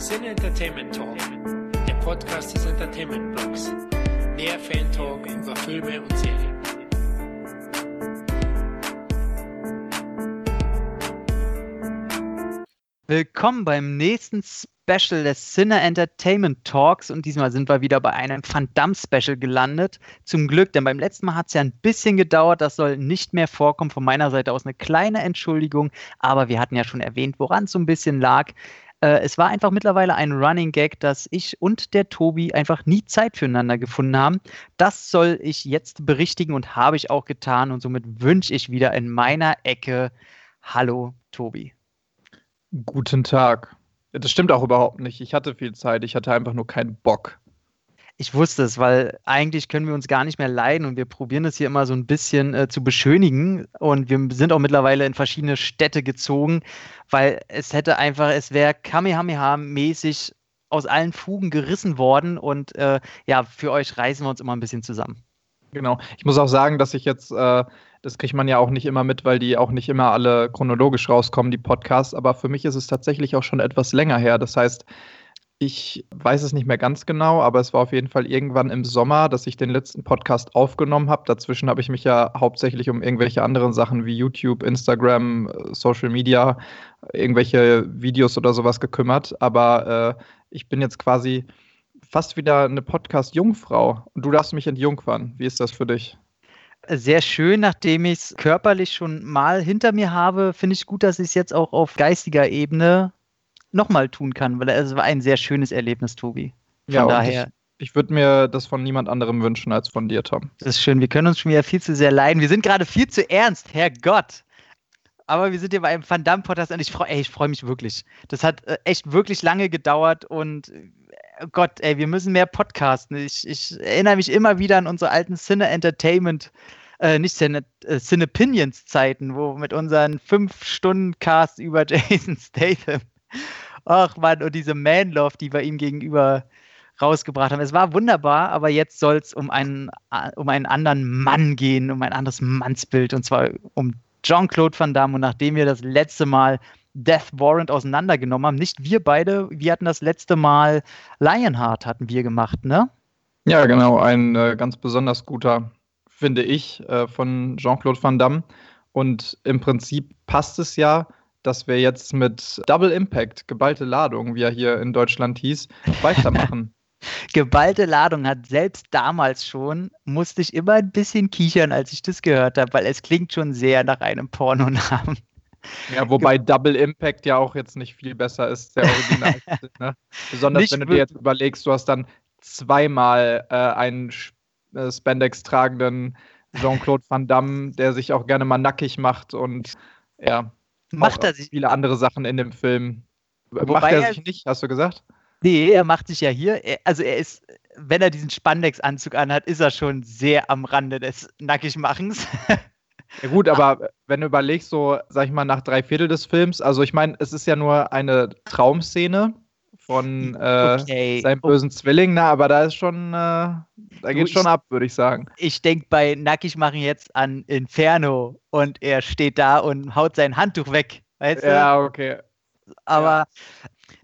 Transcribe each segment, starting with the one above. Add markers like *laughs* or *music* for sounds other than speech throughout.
Sin Entertainment Talk, der Podcast des Entertainment Blogs. Mehr Fan Talk über Filme und Serien. Willkommen beim nächsten Special des Sinner Entertainment Talks und diesmal sind wir wieder bei einem Van Damme Special gelandet. Zum Glück, denn beim letzten Mal hat es ja ein bisschen gedauert, das soll nicht mehr vorkommen. Von meiner Seite aus eine kleine Entschuldigung, aber wir hatten ja schon erwähnt, woran es so ein bisschen lag. Äh, es war einfach mittlerweile ein Running Gag, dass ich und der Tobi einfach nie Zeit füreinander gefunden haben. Das soll ich jetzt berichtigen und habe ich auch getan und somit wünsche ich wieder in meiner Ecke Hallo Tobi. Guten Tag. Das stimmt auch überhaupt nicht. Ich hatte viel Zeit, ich hatte einfach nur keinen Bock. Ich wusste es, weil eigentlich können wir uns gar nicht mehr leiden und wir probieren es hier immer so ein bisschen äh, zu beschönigen und wir sind auch mittlerweile in verschiedene Städte gezogen, weil es hätte einfach, es wäre Kamehameha-mäßig aus allen Fugen gerissen worden und äh, ja, für euch reißen wir uns immer ein bisschen zusammen. Genau. Ich muss auch sagen, dass ich jetzt, äh, das kriegt man ja auch nicht immer mit, weil die auch nicht immer alle chronologisch rauskommen, die Podcasts, aber für mich ist es tatsächlich auch schon etwas länger her. Das heißt, ich weiß es nicht mehr ganz genau, aber es war auf jeden Fall irgendwann im Sommer, dass ich den letzten Podcast aufgenommen habe. Dazwischen habe ich mich ja hauptsächlich um irgendwelche anderen Sachen wie YouTube, Instagram, Social Media, irgendwelche Videos oder sowas gekümmert. Aber äh, ich bin jetzt quasi fast wieder eine Podcast-Jungfrau und du darfst mich entjungfern. Wie ist das für dich? Sehr schön, nachdem ich es körperlich schon mal hinter mir habe, finde ich gut, dass ich es jetzt auch auf geistiger Ebene nochmal tun kann, weil es war ein sehr schönes Erlebnis, Tobi. Von ja, daher. Ich, ich würde mir das von niemand anderem wünschen als von dir, Tom. Das ist schön. Wir können uns schon wieder viel zu sehr leiden. Wir sind gerade viel zu ernst, Herrgott. Aber wir sind hier bei einem Van Damme Podcast und ich freue freu mich wirklich. Das hat äh, echt wirklich lange gedauert und oh Gott, ey, wir müssen mehr podcasten. Ich, ich erinnere mich immer wieder an unsere alten Cine Entertainment äh, nicht Cine, äh, Cinepinions Zeiten, wo mit unseren 5 Stunden Cast über *laughs* Jason Statham Ach man, und diese Man-Love, die wir ihm gegenüber rausgebracht haben. Es war wunderbar, aber jetzt soll es um einen, um einen anderen Mann gehen, um ein anderes Mannsbild, und zwar um Jean-Claude Van Damme. Und nachdem wir das letzte Mal Death Warrant auseinandergenommen haben, nicht wir beide, wir hatten das letzte Mal Lionheart hatten wir gemacht, ne? Ja, genau, ein äh, ganz besonders guter, finde ich, äh, von Jean-Claude Van Damme. Und im Prinzip passt es ja dass wir jetzt mit Double Impact, geballte Ladung, wie er hier in Deutschland hieß, weitermachen. *laughs* geballte Ladung hat selbst damals schon, musste ich immer ein bisschen kichern, als ich das gehört habe, weil es klingt schon sehr nach einem Pornonamen. *laughs* Ja, wobei Double Impact ja auch jetzt nicht viel besser ist, der Original. *laughs* ne? Besonders nicht wenn du dir jetzt überlegst, du hast dann zweimal äh, einen äh, Spandex tragenden Jean-Claude Van Damme, der sich auch gerne mal nackig macht und ja, macht er sich. Viele andere Sachen in dem Film. Macht er, er sich nicht, hast du gesagt? Nee, er macht sich ja hier, also er ist, wenn er diesen Spandex-Anzug anhat, ist er schon sehr am Rande des Nackigmachens. Ja gut, *laughs* aber wenn du überlegst, so, sag ich mal, nach drei Viertel des Films, also ich meine, es ist ja nur eine Traumszene von äh, okay. seinem bösen Zwilling, na, aber da ist schon, äh, da geht schon ab, würde ich sagen. Ich denke bei Nackig machen jetzt an Inferno und er steht da und haut sein Handtuch weg, weißt du? Ja, okay. Aber ja.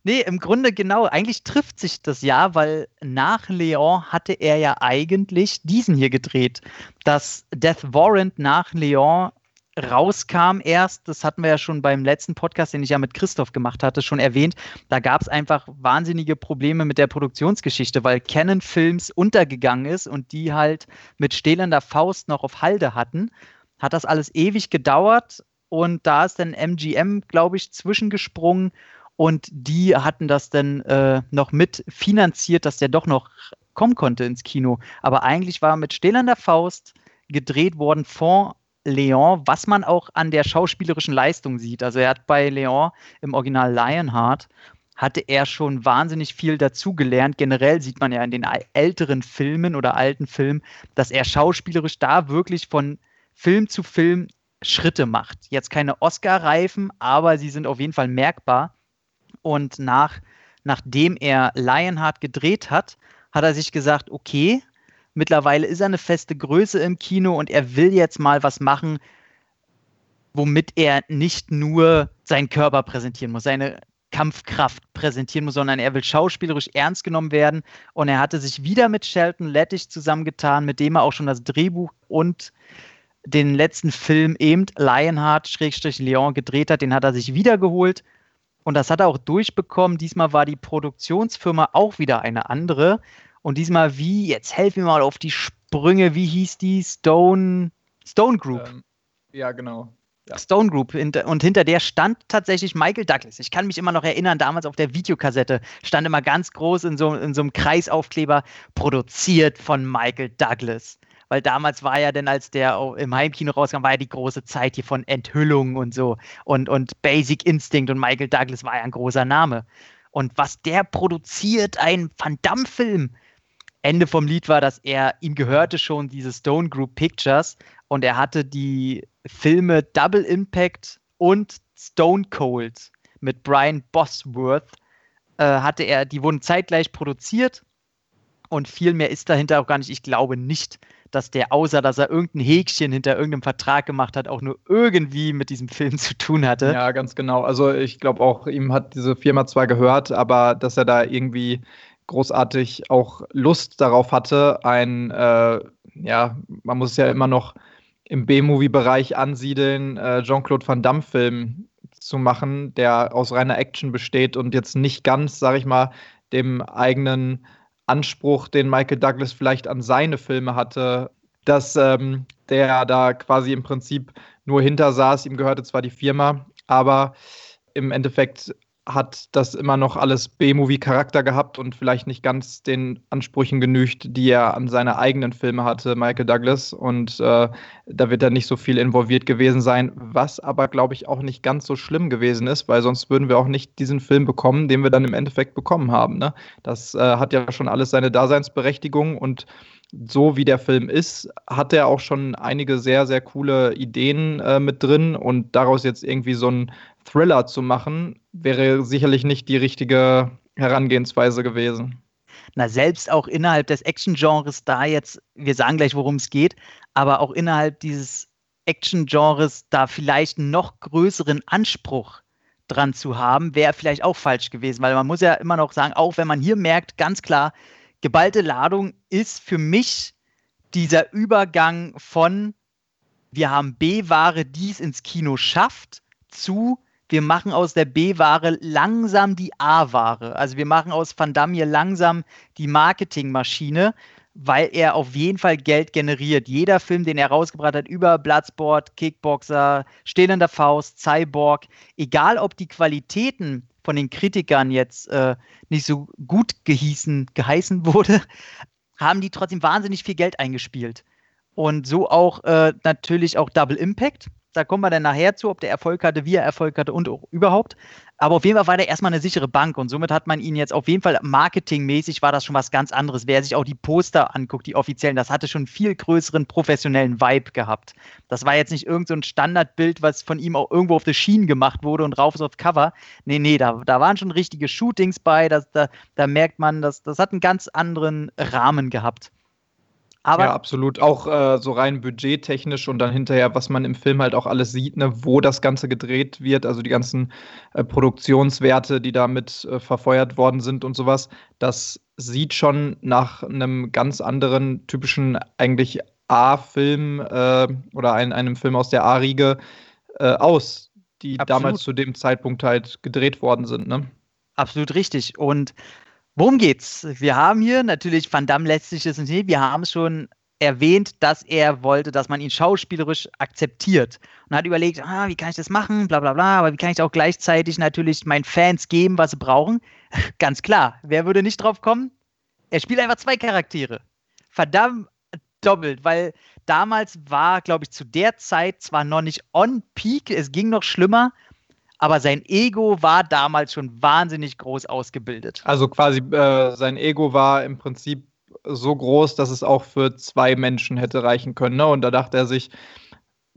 nee, im Grunde genau, eigentlich trifft sich das ja, weil nach Leon hatte er ja eigentlich diesen hier gedreht. Das Death Warrant nach Leon rauskam erst, das hatten wir ja schon beim letzten Podcast, den ich ja mit Christoph gemacht hatte, schon erwähnt, da gab es einfach wahnsinnige Probleme mit der Produktionsgeschichte, weil Canon Films untergegangen ist und die halt mit stählender Faust noch auf Halde hatten, hat das alles ewig gedauert und da ist dann MGM, glaube ich, zwischengesprungen und die hatten das dann äh, noch mit finanziert, dass der doch noch kommen konnte ins Kino. Aber eigentlich war mit stählender Faust gedreht worden vor Leon, was man auch an der schauspielerischen Leistung sieht. Also er hat bei Leon im Original Lionheart hatte er schon wahnsinnig viel dazugelernt. Generell sieht man ja in den älteren Filmen oder alten Filmen, dass er schauspielerisch da wirklich von Film zu Film Schritte macht. Jetzt keine Oscar-Reifen, aber sie sind auf jeden Fall merkbar. Und nach, nachdem er Lionheart gedreht hat, hat er sich gesagt, okay, Mittlerweile ist er eine feste Größe im Kino und er will jetzt mal was machen, womit er nicht nur seinen Körper präsentieren muss, seine Kampfkraft präsentieren muss, sondern er will schauspielerisch ernst genommen werden. Und er hatte sich wieder mit Shelton Lettich zusammengetan, mit dem er auch schon das Drehbuch und den letzten Film eben Lionheart-Leon gedreht hat. Den hat er sich wiedergeholt. Und das hat er auch durchbekommen. Diesmal war die Produktionsfirma auch wieder eine andere. Und diesmal wie, jetzt helfen wir mal auf die Sprünge, wie hieß die? Stone, Stone Group. Ähm, ja, genau. Ja. Stone Group und hinter der stand tatsächlich Michael Douglas. Ich kann mich immer noch erinnern, damals auf der Videokassette stand immer ganz groß in so, in so einem Kreisaufkleber, produziert von Michael Douglas. Weil damals war ja denn, als der im Heimkino rauskam, war ja die große Zeit hier von Enthüllung und so und, und Basic Instinct und Michael Douglas war ja ein großer Name. Und was der produziert, ein Van Damme-Film, Ende vom Lied war, dass er, ihm gehörte schon diese Stone Group Pictures und er hatte die Filme Double Impact und Stone Cold mit Brian Bosworth, äh, hatte er, die wurden zeitgleich produziert und viel mehr ist dahinter auch gar nicht. Ich glaube nicht, dass der, außer dass er irgendein Häkchen hinter irgendeinem Vertrag gemacht hat, auch nur irgendwie mit diesem Film *laughs* zu tun hatte. Ja, ganz genau. Also ich glaube auch, ihm hat diese Firma zwar gehört, aber dass er da irgendwie großartig auch Lust darauf hatte, ein, äh, ja, man muss es ja immer noch im B-Movie-Bereich ansiedeln, äh, Jean-Claude Van Damme-Film zu machen, der aus reiner Action besteht und jetzt nicht ganz, sag ich mal, dem eigenen Anspruch, den Michael Douglas vielleicht an seine Filme hatte, dass ähm, der da quasi im Prinzip nur hinter saß. Ihm gehörte zwar die Firma, aber im Endeffekt hat das immer noch alles B-Movie-Charakter gehabt und vielleicht nicht ganz den Ansprüchen genügt, die er an seine eigenen Filme hatte, Michael Douglas. Und äh, da wird er nicht so viel involviert gewesen sein, was aber, glaube ich, auch nicht ganz so schlimm gewesen ist, weil sonst würden wir auch nicht diesen Film bekommen, den wir dann im Endeffekt bekommen haben. Ne? Das äh, hat ja schon alles seine Daseinsberechtigung und so wie der Film ist, hat er auch schon einige sehr, sehr coole Ideen äh, mit drin und daraus jetzt irgendwie so ein Thriller zu machen, wäre sicherlich nicht die richtige Herangehensweise gewesen. Na, selbst auch innerhalb des Action-Genres da jetzt, wir sagen gleich, worum es geht, aber auch innerhalb dieses Action-Genres da vielleicht einen noch größeren Anspruch dran zu haben, wäre vielleicht auch falsch gewesen, weil man muss ja immer noch sagen, auch wenn man hier merkt, ganz klar, geballte Ladung ist für mich dieser Übergang von wir haben B-Ware, die es ins Kino schafft, zu wir machen aus der B-Ware langsam die A-Ware. Also wir machen aus Van Damme hier langsam die Marketingmaschine, weil er auf jeden Fall Geld generiert. Jeder Film, den er rausgebracht hat, über Bloodsport, Kickboxer, Stehlender Faust, Cyborg, egal ob die Qualitäten von den Kritikern jetzt äh, nicht so gut gehießen, geheißen wurde, *laughs* haben die trotzdem wahnsinnig viel Geld eingespielt. Und so auch äh, natürlich auch Double Impact da kommen wir dann nachher zu, ob der Erfolg hatte, wie er Erfolg hatte und auch überhaupt. Aber auf jeden Fall war der erstmal eine sichere Bank und somit hat man ihn jetzt auf jeden Fall marketingmäßig war das schon was ganz anderes. Wer sich auch die Poster anguckt, die offiziellen, das hatte schon einen viel größeren professionellen Vibe gehabt. Das war jetzt nicht irgendein so Standardbild, was von ihm auch irgendwo auf der Schienen gemacht wurde und rauf ist aufs Cover. Nee, nee, da, da waren schon richtige Shootings bei. Das, da, da merkt man, dass das hat einen ganz anderen Rahmen gehabt. Aber ja, absolut. Auch äh, so rein budgettechnisch und dann hinterher, was man im Film halt auch alles sieht, ne, wo das Ganze gedreht wird, also die ganzen äh, Produktionswerte, die damit äh, verfeuert worden sind und sowas, das sieht schon nach einem ganz anderen typischen eigentlich A-Film äh, oder ein, einem Film aus der A-Riege äh, aus, die absolut. damals zu dem Zeitpunkt halt gedreht worden sind. Ne? Absolut richtig. Und Worum geht's? Wir haben hier natürlich Van Damme letztlich ist nicht, wir haben es schon erwähnt, dass er wollte, dass man ihn schauspielerisch akzeptiert und hat überlegt, ah, wie kann ich das machen, bla bla bla, aber wie kann ich auch gleichzeitig natürlich meinen Fans geben, was sie brauchen? *laughs* Ganz klar, wer würde nicht drauf kommen? Er spielt einfach zwei Charaktere. Verdammt doppelt, weil damals war, glaube ich, zu der Zeit zwar noch nicht on peak, es ging noch schlimmer, aber sein Ego war damals schon wahnsinnig groß ausgebildet. Also quasi äh, sein Ego war im Prinzip so groß, dass es auch für zwei Menschen hätte reichen können. Ne? Und da dachte er sich,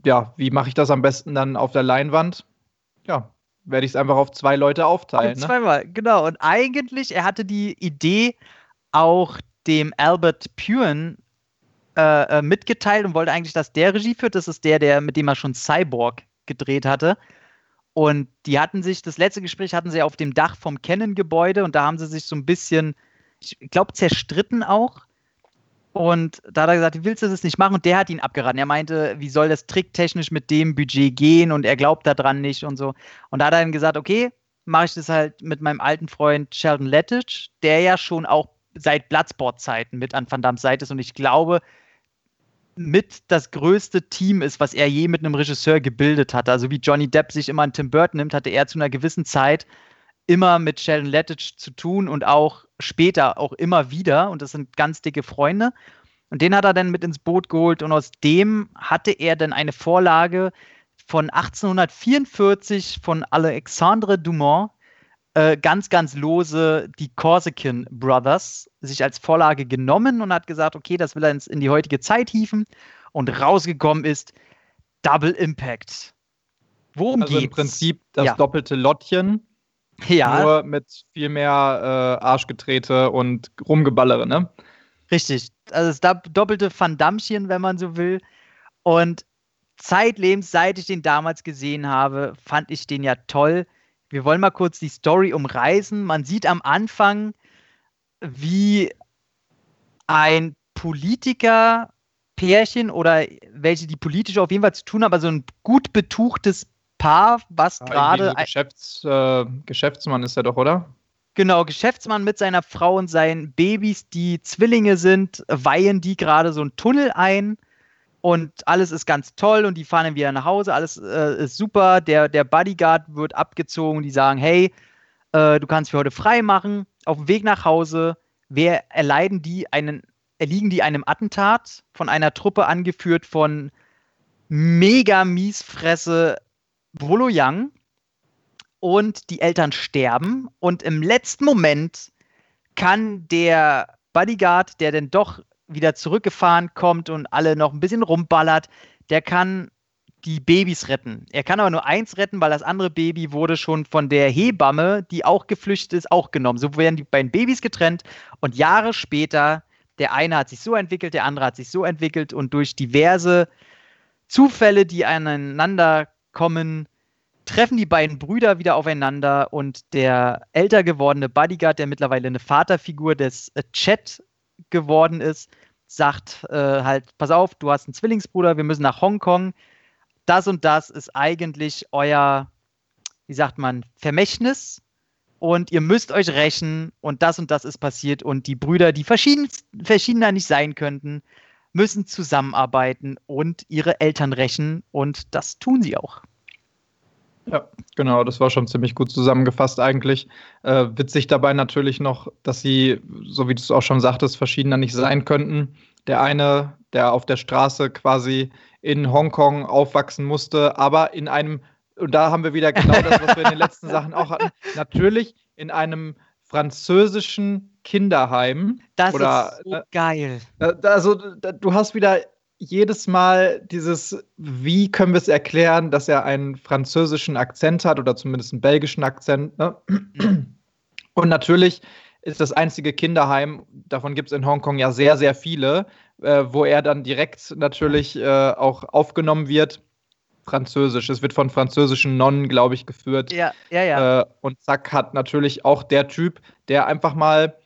ja, wie mache ich das am besten dann auf der Leinwand? Ja, werde ich es einfach auf zwei Leute aufteilen. Ne? Zweimal, genau. Und eigentlich, er hatte die Idee auch dem Albert Puren äh, äh, mitgeteilt und wollte eigentlich, dass der Regie führt. Das ist der, der mit dem er schon Cyborg gedreht hatte. Und die hatten sich, das letzte Gespräch hatten sie auf dem Dach vom Canon-Gebäude und da haben sie sich so ein bisschen, ich glaube, zerstritten auch. Und da hat er gesagt, willst du das nicht machen? Und der hat ihn abgeraten. Er meinte, wie soll das tricktechnisch mit dem Budget gehen? Und er glaubt daran nicht und so. Und da hat er dann gesagt, okay, mache ich das halt mit meinem alten Freund Sheldon Lettich, der ja schon auch seit Bloodsport-Zeiten mit an Van Dammes Seite ist. Und ich glaube, mit das größte Team ist, was er je mit einem Regisseur gebildet hat. Also wie Johnny Depp sich immer an Tim Burton nimmt, hatte er zu einer gewissen Zeit immer mit Sheldon Lettich zu tun und auch später auch immer wieder. Und das sind ganz dicke Freunde. Und den hat er dann mit ins Boot geholt und aus dem hatte er dann eine Vorlage von 1844 von Alexandre Dumont, äh, ganz, ganz lose die Corsican Brothers sich als Vorlage genommen und hat gesagt, okay, das will er ins, in die heutige Zeit hieven. Und rausgekommen ist Double Impact. Worum also geht's? im Prinzip das ja. doppelte Lottchen, ja. Nur mit viel mehr äh, Arschgetrete und Rumgeballere, ne? Richtig. Also das doppelte Van Dammchen, wenn man so will. Und zeitlebens, seit ich den damals gesehen habe, fand ich den ja toll. Wir wollen mal kurz die Story umreißen. Man sieht am Anfang, wie ein Politiker Pärchen oder welche, die politisch auf jeden Fall zu tun haben, also ein gut betuchtes Paar, was ja, gerade. Geschäfts, äh, Geschäftsmann ist er doch, oder? Genau, Geschäftsmann mit seiner Frau und seinen Babys, die Zwillinge sind, weihen die gerade so einen Tunnel ein und alles ist ganz toll und die fahren dann wieder nach Hause, alles äh, ist super. Der, der Bodyguard wird abgezogen, die sagen: Hey, äh, du kannst für heute frei machen. Auf dem Weg nach Hause wer erleiden die einen, erliegen die einem Attentat von einer Truppe angeführt von mega miesfresse Brolo Young und die Eltern sterben und im letzten Moment kann der Bodyguard, der denn doch wieder zurückgefahren kommt und alle noch ein bisschen rumballert, der kann die Babys retten. Er kann aber nur eins retten, weil das andere Baby wurde schon von der Hebamme, die auch geflüchtet ist, auch genommen. So werden die beiden Babys getrennt und Jahre später, der eine hat sich so entwickelt, der andere hat sich so entwickelt und durch diverse Zufälle, die aneinander kommen, treffen die beiden Brüder wieder aufeinander und der älter gewordene Bodyguard, der mittlerweile eine Vaterfigur des Chat geworden ist, sagt äh, halt, pass auf, du hast einen Zwillingsbruder, wir müssen nach Hongkong. Das und das ist eigentlich euer, wie sagt man, Vermächtnis und ihr müsst euch rächen und das und das ist passiert und die Brüder, die verschieden, verschiedener nicht sein könnten, müssen zusammenarbeiten und ihre Eltern rächen und das tun sie auch. Ja, genau, das war schon ziemlich gut zusammengefasst eigentlich. Äh, witzig dabei natürlich noch, dass sie, so wie du es auch schon sagtest, verschiedener nicht sein könnten. Der eine, der auf der Straße quasi in Hongkong aufwachsen musste, aber in einem, und da haben wir wieder genau das, was wir in den letzten *laughs* Sachen auch hatten, natürlich in einem französischen Kinderheim. Das oder, ist so äh, geil. Also, du hast wieder jedes Mal dieses, wie können wir es erklären, dass er einen französischen Akzent hat oder zumindest einen belgischen Akzent. Ne? Und natürlich ist das einzige Kinderheim, davon gibt es in Hongkong ja sehr, sehr viele, äh, wo er dann direkt natürlich äh, auch aufgenommen wird. Französisch. Es wird von französischen Nonnen, glaube ich, geführt. Ja, ja, ja. Äh, und Zack hat natürlich auch der Typ, der einfach mal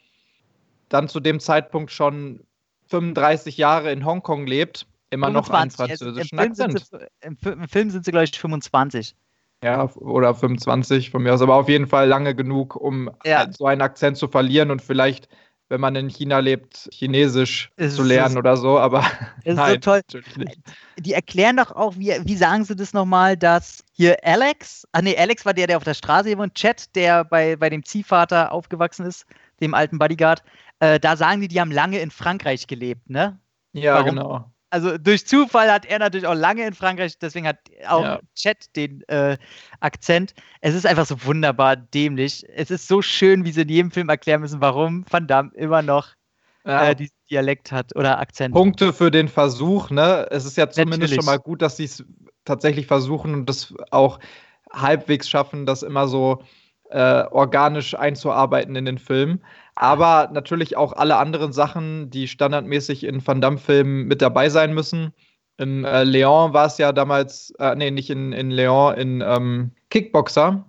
dann zu dem Zeitpunkt schon 35 Jahre in Hongkong lebt, immer 25. noch einen französischen Im Akzent. Sie, im, Im Film sind sie, glaube ich, 25. Ja, oder 25 von mir aus, aber auf jeden Fall lange genug, um ja. so einen Akzent zu verlieren und vielleicht, wenn man in China lebt, Chinesisch es zu lernen oder so, aber *laughs* es nein, ist so toll. Die erklären doch auch, wie, wie sagen sie das nochmal, dass hier Alex, ah nee, Alex war der, der auf der Straße wohnt, Chat, der bei, bei dem Ziehvater aufgewachsen ist, dem alten Bodyguard, äh, da sagen die, die haben lange in Frankreich gelebt, ne? Ja, Warum? genau. Also durch Zufall hat er natürlich auch lange in Frankreich, deswegen hat auch ja. Chat den äh, Akzent. Es ist einfach so wunderbar dämlich. Es ist so schön, wie sie in jedem Film erklären müssen, warum Van Damme immer noch ja. äh, diesen Dialekt hat oder Akzent. Punkte für den Versuch, ne? Es ist ja zumindest natürlich. schon mal gut, dass sie es tatsächlich versuchen und das auch halbwegs schaffen, das immer so äh, organisch einzuarbeiten in den Film. Aber natürlich auch alle anderen Sachen, die standardmäßig in Van Damme-Filmen mit dabei sein müssen. In äh, Leon war es ja damals, äh, nee, nicht in, in Leon, in ähm, Kickboxer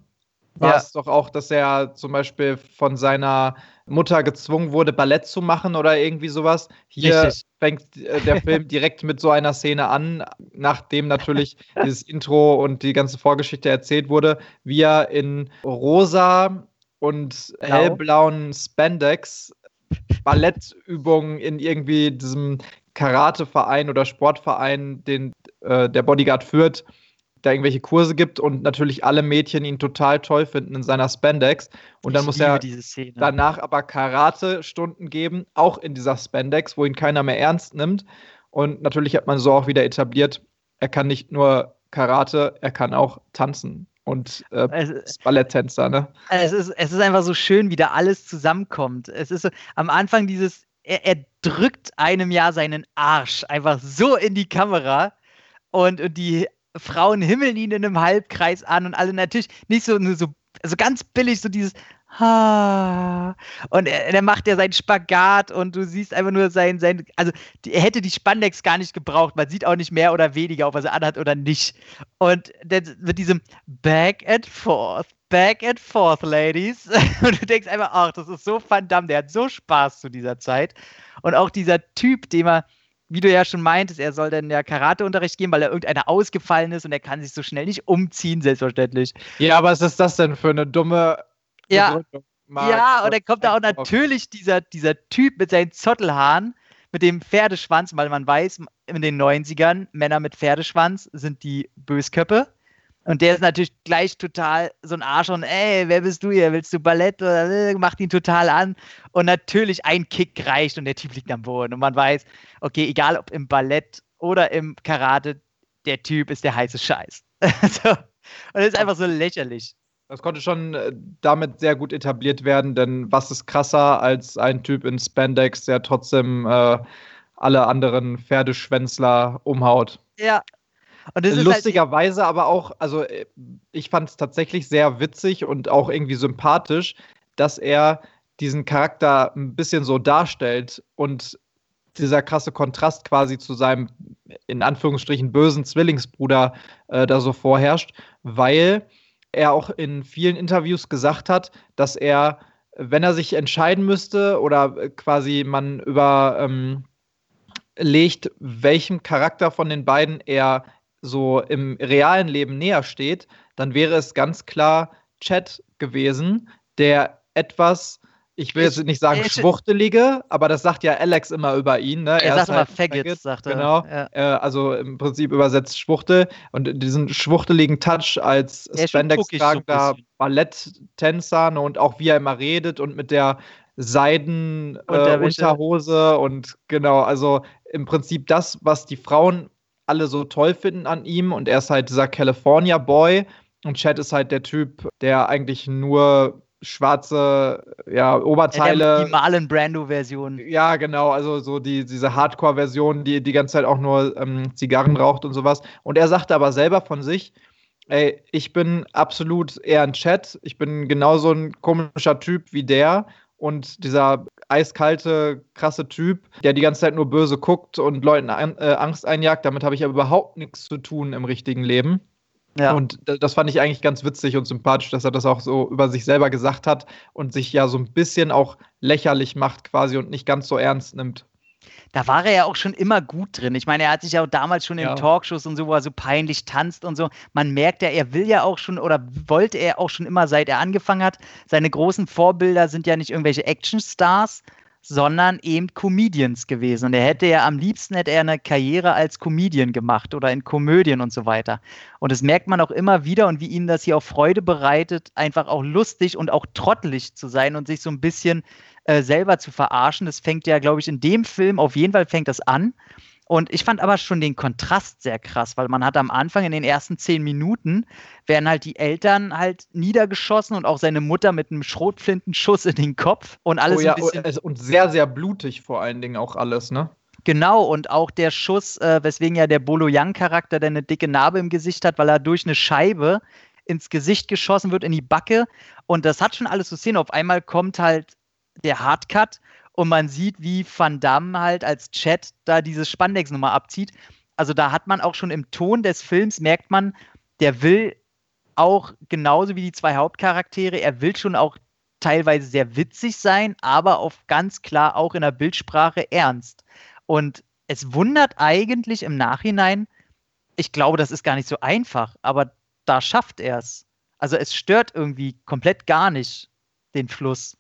war ja. es doch auch, dass er zum Beispiel von seiner Mutter gezwungen wurde, Ballett zu machen oder irgendwie sowas. Hier Richtig. fängt äh, der Film *laughs* direkt mit so einer Szene an, nachdem natürlich *laughs* dieses Intro und die ganze Vorgeschichte erzählt wurde, wie er in rosa und Blau. hellblauen Spandex Ballettübungen in irgendwie diesem Karateverein oder Sportverein, den äh, der Bodyguard führt, da irgendwelche Kurse gibt und natürlich alle Mädchen ihn total toll finden in seiner Spandex. Und dann ich muss er danach aber Karate-Stunden geben, auch in dieser Spandex, wo ihn keiner mehr ernst nimmt. Und natürlich hat man so auch wieder etabliert, er kann nicht nur Karate, er kann auch tanzen und äh, es, Balletttänzer, ne? Es ist, es ist einfach so schön, wie da alles zusammenkommt. Es ist so, am Anfang dieses, er, er drückt einem ja seinen Arsch einfach so in die Kamera und, und die Frauen himmeln ihn in einem Halbkreis an und alle natürlich nicht so, so, also ganz billig, so dieses Ha. Und er, er macht ja seinen Spagat und du siehst einfach nur sein, sein also er hätte die Spandex gar nicht gebraucht. Man sieht auch nicht mehr oder weniger, ob er sie anhat oder nicht. Und dann mit diesem Back and forth, back and forth, ladies. *laughs* Und du denkst einfach, ach, das ist so verdammt, der hat so Spaß zu dieser Zeit. Und auch dieser Typ, dem er wie du ja schon meintest, er soll dann ja Karateunterricht geben, weil er irgendeiner ausgefallen ist und er kann sich so schnell nicht umziehen, selbstverständlich. Ja, aber was ist das denn für eine dumme ja. Ja, und dann kommt da auch natürlich dieser, dieser Typ mit seinen Zottelhaaren, mit dem Pferdeschwanz, weil man weiß, in den 90ern, Männer mit Pferdeschwanz sind die Bösköppe. Und der ist natürlich gleich total so ein Arsch und ey, wer bist du hier? Willst du Ballett oder äh, macht ihn total an? Und natürlich ein Kick reicht und der Typ liegt am Boden. Und man weiß, okay, egal ob im Ballett oder im Karate, der Typ ist der heiße Scheiß. *laughs* so. Und das ist einfach so lächerlich. Das konnte schon äh, damit sehr gut etabliert werden, denn was ist krasser als ein Typ in Spandex, der trotzdem äh, alle anderen Pferdeschwänzler umhaut? Ja, Lustigerweise halt aber auch, also äh, ich fand es tatsächlich sehr witzig und auch irgendwie sympathisch, dass er diesen Charakter ein bisschen so darstellt und dieser krasse Kontrast quasi zu seinem in Anführungsstrichen bösen Zwillingsbruder äh, da so vorherrscht, weil er auch in vielen Interviews gesagt hat, dass er, wenn er sich entscheiden müsste oder quasi man überlegt, ähm, welchem Charakter von den beiden er so im realen Leben näher steht, dann wäre es ganz klar Chat gewesen, der etwas, ich will jetzt nicht sagen schwuchtelige, aber das sagt ja Alex immer über ihn. Ne? Er, sagt halt immer Faggot, Faggot, sagt er. Genau, ja. äh, also im Prinzip übersetzt Schwuchtel und diesen schwuchteligen Touch als Spandex-tragender so Balletttänzer ne, und auch wie er immer redet und mit der Seiden-Unterhose äh, und genau, also im Prinzip das, was die Frauen alle so toll finden an ihm und er ist halt dieser California Boy und Chad ist halt der Typ, der eigentlich nur schwarze ja, Oberteile. Die Marlon Brando-Version. Ja, genau, also so die, diese Hardcore-Version, die die ganze Zeit auch nur ähm, Zigarren raucht und sowas. Und er sagte aber selber von sich, ey, ich bin absolut eher ein Chat, ich bin genauso ein komischer Typ wie der und dieser eiskalte, krasse Typ, der die ganze Zeit nur böse guckt und Leuten an, äh, Angst einjagt. Damit habe ich aber überhaupt nichts zu tun im richtigen Leben. Ja. Und das fand ich eigentlich ganz witzig und sympathisch, dass er das auch so über sich selber gesagt hat und sich ja so ein bisschen auch lächerlich macht quasi und nicht ganz so ernst nimmt da war er ja auch schon immer gut drin. Ich meine, er hat sich ja auch damals schon in ja. Talkshows und so, wo er so peinlich tanzt und so. Man merkt ja, er will ja auch schon oder wollte er auch schon immer, seit er angefangen hat. Seine großen Vorbilder sind ja nicht irgendwelche Actionstars, sondern eben Comedians gewesen. Und er hätte ja am liebsten hätte er eine Karriere als Comedian gemacht oder in Komödien und so weiter. Und das merkt man auch immer wieder und wie ihm das hier auch Freude bereitet, einfach auch lustig und auch trottelig zu sein und sich so ein bisschen äh, selber zu verarschen. Das fängt ja, glaube ich, in dem Film auf jeden Fall fängt das an. Und ich fand aber schon den Kontrast sehr krass, weil man hat am Anfang in den ersten zehn Minuten werden halt die Eltern halt niedergeschossen und auch seine Mutter mit einem Schrotflintenschuss in den Kopf und alles oh ja, ein bisschen oh, und sehr sehr blutig vor allen Dingen auch alles, ne? Genau, und auch der Schuss, äh, weswegen ja der Bolo Young-Charakter eine dicke Narbe im Gesicht hat, weil er durch eine Scheibe ins Gesicht geschossen wird, in die Backe. Und das hat schon alles zu sehen. Auf einmal kommt halt der Hardcut und man sieht, wie Van Damme halt als Chat da diese Spandex-Nummer abzieht. Also da hat man auch schon im Ton des Films, merkt man, der will auch genauso wie die zwei Hauptcharaktere, er will schon auch teilweise sehr witzig sein, aber auf ganz klar auch in der Bildsprache ernst. Und es wundert eigentlich im Nachhinein, ich glaube, das ist gar nicht so einfach, aber da schafft er es. Also es stört irgendwie komplett gar nicht den Fluss.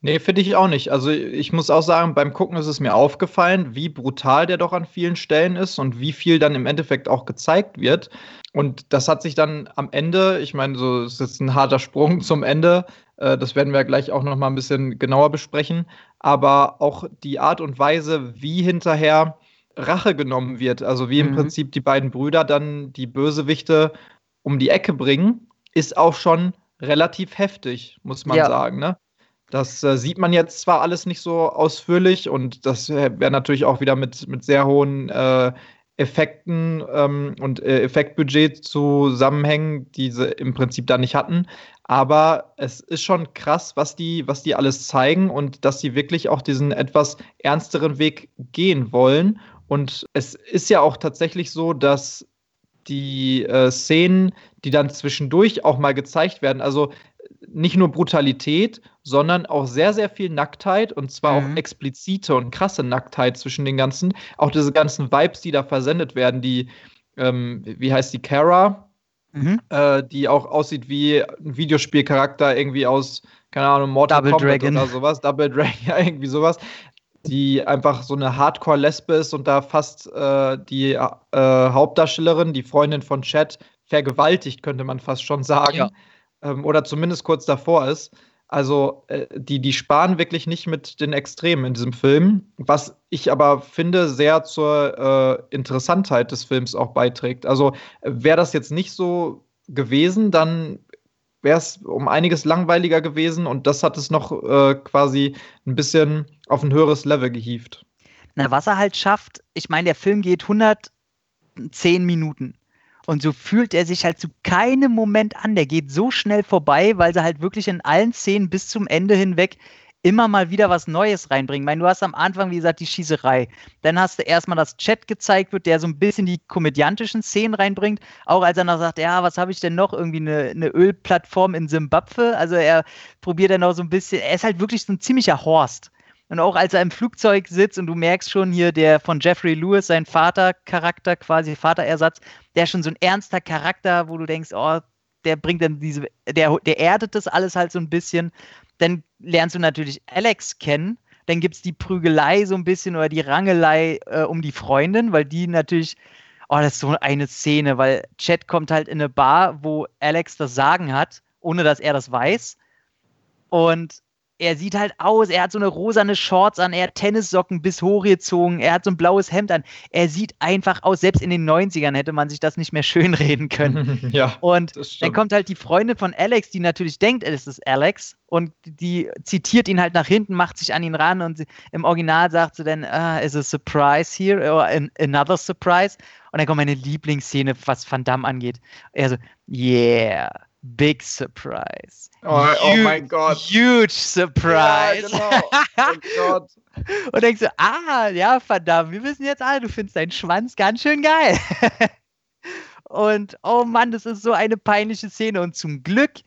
Nee, finde ich auch nicht. Also ich muss auch sagen, beim Gucken ist es mir aufgefallen, wie brutal der doch an vielen Stellen ist und wie viel dann im Endeffekt auch gezeigt wird. Und das hat sich dann am Ende, ich meine, so ist jetzt ein harter Sprung *laughs* zum Ende, äh, das werden wir gleich auch noch mal ein bisschen genauer besprechen, aber auch die Art und Weise, wie hinterher Rache genommen wird, also wie im mhm. Prinzip die beiden Brüder dann die Bösewichte um die Ecke bringen, ist auch schon relativ heftig, muss man ja. sagen. Ne? Das äh, sieht man jetzt zwar alles nicht so ausführlich und das wäre natürlich auch wieder mit, mit sehr hohen äh, Effekten ähm, und äh, Effektbudget zusammenhängen, die sie im Prinzip da nicht hatten. Aber es ist schon krass, was die, was die alles zeigen und dass sie wirklich auch diesen etwas ernsteren Weg gehen wollen. Und es ist ja auch tatsächlich so, dass die äh, Szenen, die dann zwischendurch auch mal gezeigt werden, also nicht nur Brutalität, sondern auch sehr, sehr viel Nacktheit und zwar mhm. auch explizite und krasse Nacktheit zwischen den ganzen, auch diese ganzen Vibes, die da versendet werden, die, ähm, wie heißt die, Kara, mhm. äh, die auch aussieht wie ein Videospielcharakter irgendwie aus, keine Ahnung, Mortal Double Kombat Dragon. oder sowas, Double Dragon, *laughs* ja, irgendwie sowas, die einfach so eine Hardcore-Lesbe ist und da fast äh, die äh, Hauptdarstellerin, die Freundin von Chad, vergewaltigt, könnte man fast schon sagen. Ja ähm, oder zumindest kurz davor ist. Also äh, die, die sparen wirklich nicht mit den Extremen in diesem Film, was ich aber finde sehr zur äh, Interessantheit des Films auch beiträgt. Also wäre das jetzt nicht so gewesen, dann wäre es um einiges langweiliger gewesen und das hat es noch äh, quasi ein bisschen auf ein höheres Level gehievt. Na, was er halt schafft, ich meine, der Film geht 110 Minuten. Und so fühlt er sich halt zu keinem Moment an. Der geht so schnell vorbei, weil sie halt wirklich in allen Szenen bis zum Ende hinweg immer mal wieder was Neues reinbringen. Ich meine, du hast am Anfang, wie gesagt, die Schießerei. Dann hast du erstmal das Chat gezeigt wird, der so ein bisschen die komödiantischen Szenen reinbringt. Auch als er noch sagt, ja, was habe ich denn noch? Irgendwie eine, eine Ölplattform in Simbabwe. Also er probiert dann auch so ein bisschen, er ist halt wirklich so ein ziemlicher Horst. Und auch als er im Flugzeug sitzt und du merkst schon hier, der von Jeffrey Lewis, sein Vatercharakter, quasi Vaterersatz, der ist schon so ein ernster Charakter, wo du denkst, oh, der bringt dann diese, der, der erdet das alles halt so ein bisschen. Dann lernst du natürlich Alex kennen. Dann gibt es die Prügelei so ein bisschen oder die Rangelei äh, um die Freundin, weil die natürlich, oh, das ist so eine Szene, weil Chad kommt halt in eine Bar, wo Alex das Sagen hat, ohne dass er das weiß. Und er sieht halt aus, er hat so eine rosane Shorts an, er hat Tennissocken bis hochgezogen, er hat so ein blaues Hemd an. Er sieht einfach aus, selbst in den 90ern hätte man sich das nicht mehr schönreden können. *laughs* ja. Und dann kommt halt die Freundin von Alex, die natürlich denkt, es ist Alex und die zitiert ihn halt nach hinten, macht sich an ihn ran und im Original sagt sie dann, ah, is a surprise here or another surprise. Und dann kommt meine Lieblingsszene, was Van Damme angeht. Er so, yeah Big Surprise. Oh, oh mein Gott. Huge Surprise. Ja, genau. Oh *laughs* Gott. Und denkst du, ah, ja, verdammt, wir wissen jetzt alle, du findest deinen Schwanz ganz schön geil. *laughs* und oh Mann, das ist so eine peinliche Szene. Und zum Glück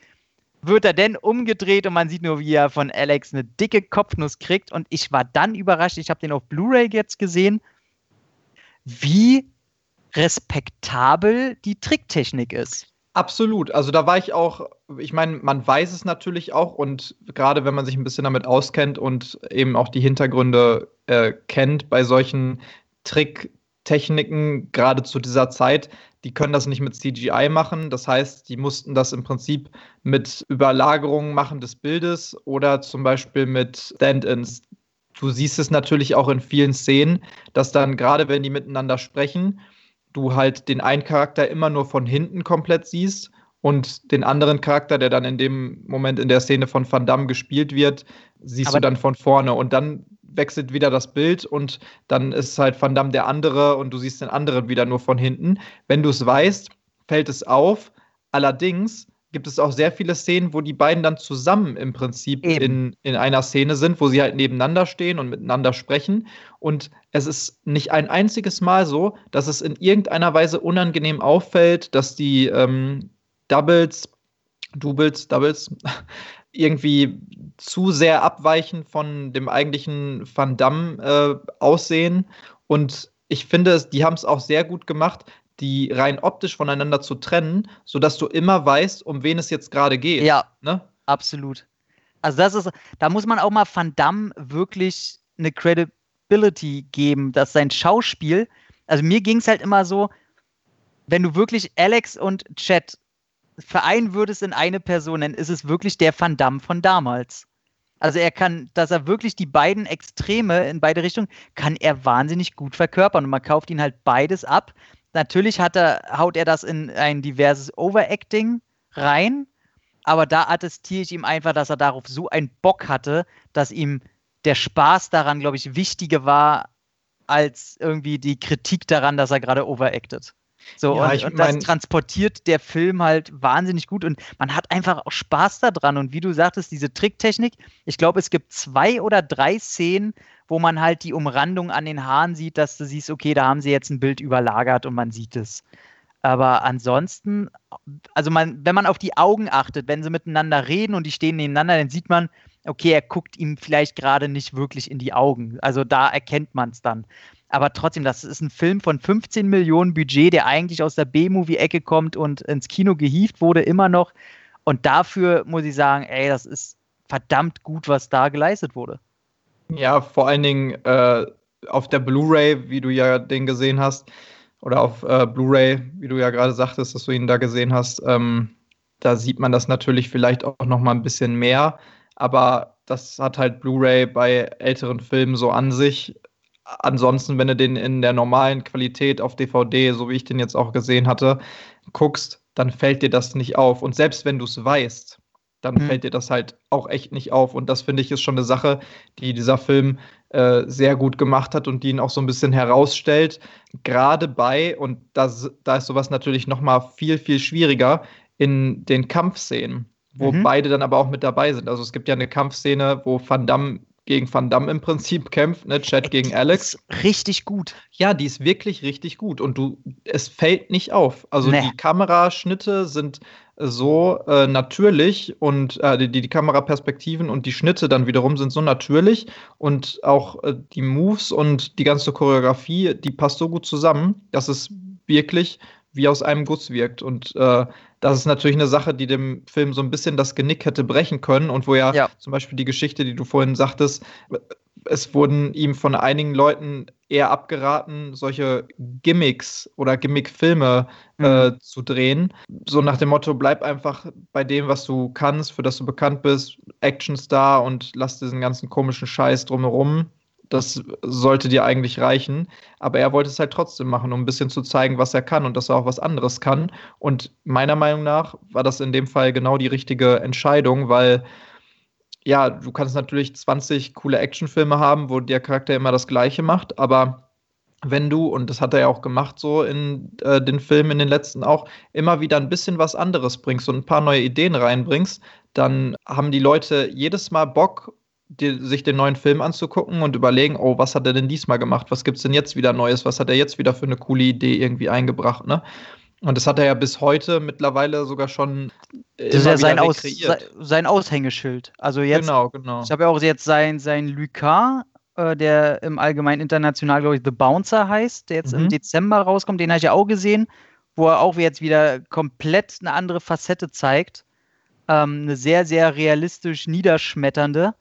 wird er denn umgedreht und man sieht nur, wie er von Alex eine dicke Kopfnuss kriegt. Und ich war dann überrascht, ich habe den auf Blu-ray jetzt gesehen, wie respektabel die Tricktechnik ist. Absolut. Also da war ich auch, ich meine, man weiß es natürlich auch und gerade wenn man sich ein bisschen damit auskennt und eben auch die Hintergründe äh, kennt bei solchen Tricktechniken, gerade zu dieser Zeit, die können das nicht mit CGI machen. Das heißt, die mussten das im Prinzip mit Überlagerungen machen des Bildes oder zum Beispiel mit Stand-ins. Du siehst es natürlich auch in vielen Szenen, dass dann gerade wenn die miteinander sprechen, du halt den einen Charakter immer nur von hinten komplett siehst und den anderen Charakter, der dann in dem Moment in der Szene von Van Damme gespielt wird, siehst Aber du dann von vorne und dann wechselt wieder das Bild und dann ist halt Van Damme der andere und du siehst den anderen wieder nur von hinten. Wenn du es weißt, fällt es auf. Allerdings gibt es auch sehr viele Szenen, wo die beiden dann zusammen im Prinzip in, in einer Szene sind, wo sie halt nebeneinander stehen und miteinander sprechen. Und es ist nicht ein einziges Mal so, dass es in irgendeiner Weise unangenehm auffällt, dass die ähm, Doubles, Doubles, Doubles *laughs* irgendwie zu sehr abweichen von dem eigentlichen Van Damme äh, aussehen. Und ich finde, die haben es auch sehr gut gemacht, die rein optisch voneinander zu trennen, sodass du immer weißt, um wen es jetzt gerade geht. Ja, ne? absolut. Also das ist, da muss man auch mal Van Damme wirklich eine Credibility geben, dass sein Schauspiel, also mir ging es halt immer so, wenn du wirklich Alex und Chat vereinen würdest in eine Person, dann ist es wirklich der Van Damme von damals. Also er kann, dass er wirklich die beiden Extreme in beide Richtungen, kann er wahnsinnig gut verkörpern und man kauft ihn halt beides ab. Natürlich hat er, haut er das in ein diverses Overacting rein, aber da attestiere ich ihm einfach, dass er darauf so einen Bock hatte, dass ihm der Spaß daran, glaube ich, wichtiger war als irgendwie die Kritik daran, dass er gerade overacted. So, ja, und, und das transportiert der Film halt wahnsinnig gut und man hat einfach auch Spaß daran. Und wie du sagtest, diese Tricktechnik, ich glaube, es gibt zwei oder drei Szenen, wo man halt die Umrandung an den Haaren sieht, dass du siehst, okay, da haben sie jetzt ein Bild überlagert und man sieht es. Aber ansonsten, also man, wenn man auf die Augen achtet, wenn sie miteinander reden und die stehen nebeneinander, dann sieht man, okay, er guckt ihm vielleicht gerade nicht wirklich in die Augen. Also da erkennt man es dann. Aber trotzdem, das ist ein Film von 15 Millionen Budget, der eigentlich aus der B-Movie-Ecke kommt und ins Kino gehievt wurde, immer noch. Und dafür muss ich sagen, ey, das ist verdammt gut, was da geleistet wurde. Ja, vor allen Dingen äh, auf der Blu-ray, wie du ja den gesehen hast, oder auf äh, Blu-ray, wie du ja gerade sagtest, dass du ihn da gesehen hast, ähm, da sieht man das natürlich vielleicht auch noch mal ein bisschen mehr. Aber das hat halt Blu-ray bei älteren Filmen so an sich ansonsten, wenn du den in der normalen Qualität auf DVD, so wie ich den jetzt auch gesehen hatte, guckst, dann fällt dir das nicht auf. Und selbst wenn du es weißt, dann mhm. fällt dir das halt auch echt nicht auf. Und das finde ich ist schon eine Sache, die dieser Film äh, sehr gut gemacht hat und die ihn auch so ein bisschen herausstellt. Gerade bei, und das, da ist sowas natürlich noch mal viel, viel schwieriger, in den Kampfszenen, wo mhm. beide dann aber auch mit dabei sind. Also es gibt ja eine Kampfszene, wo Van Damme gegen Van Damme im Prinzip kämpft, ne? Chad gegen Alex. Richtig gut. Ja, die ist wirklich richtig gut und du, es fällt nicht auf. Also nee. die Kameraschnitte sind so äh, natürlich und äh, die, die Kameraperspektiven und die Schnitte dann wiederum sind so natürlich und auch äh, die Moves und die ganze Choreografie, die passt so gut zusammen, dass es wirklich wie aus einem Guss wirkt. Und äh, das ist natürlich eine Sache, die dem Film so ein bisschen das Genick hätte brechen können und wo ja, ja, zum Beispiel die Geschichte, die du vorhin sagtest, es wurden ihm von einigen Leuten eher abgeraten, solche Gimmicks oder Gimmick-Filme äh, mhm. äh, zu drehen. So nach dem Motto, bleib einfach bei dem, was du kannst, für das du bekannt bist, Actionstar und lass diesen ganzen komischen Scheiß drumherum das sollte dir eigentlich reichen. Aber er wollte es halt trotzdem machen, um ein bisschen zu zeigen, was er kann und dass er auch was anderes kann. Und meiner Meinung nach war das in dem Fall genau die richtige Entscheidung, weil ja, du kannst natürlich 20 coole Actionfilme haben, wo der Charakter immer das Gleiche macht, aber wenn du, und das hat er ja auch gemacht, so in äh, den Filmen, in den letzten auch, immer wieder ein bisschen was anderes bringst und ein paar neue Ideen reinbringst, dann haben die Leute jedes Mal Bock die, sich den neuen Film anzugucken und überlegen, oh, was hat er denn diesmal gemacht? Was gibt es denn jetzt wieder Neues? Was hat er jetzt wieder für eine coole Idee irgendwie eingebracht, ne? Und das hat er ja bis heute mittlerweile sogar schon. Das ist ja sein, Aus, sein Aushängeschild. Also jetzt. Genau, genau. Ich habe ja auch jetzt sein, sein Lucas, äh, der im Allgemeinen international, glaube ich, The Bouncer heißt, der jetzt mhm. im Dezember rauskommt. Den habe ich ja auch gesehen, wo er auch jetzt wieder komplett eine andere Facette zeigt. Ähm, eine sehr, sehr realistisch niederschmetternde.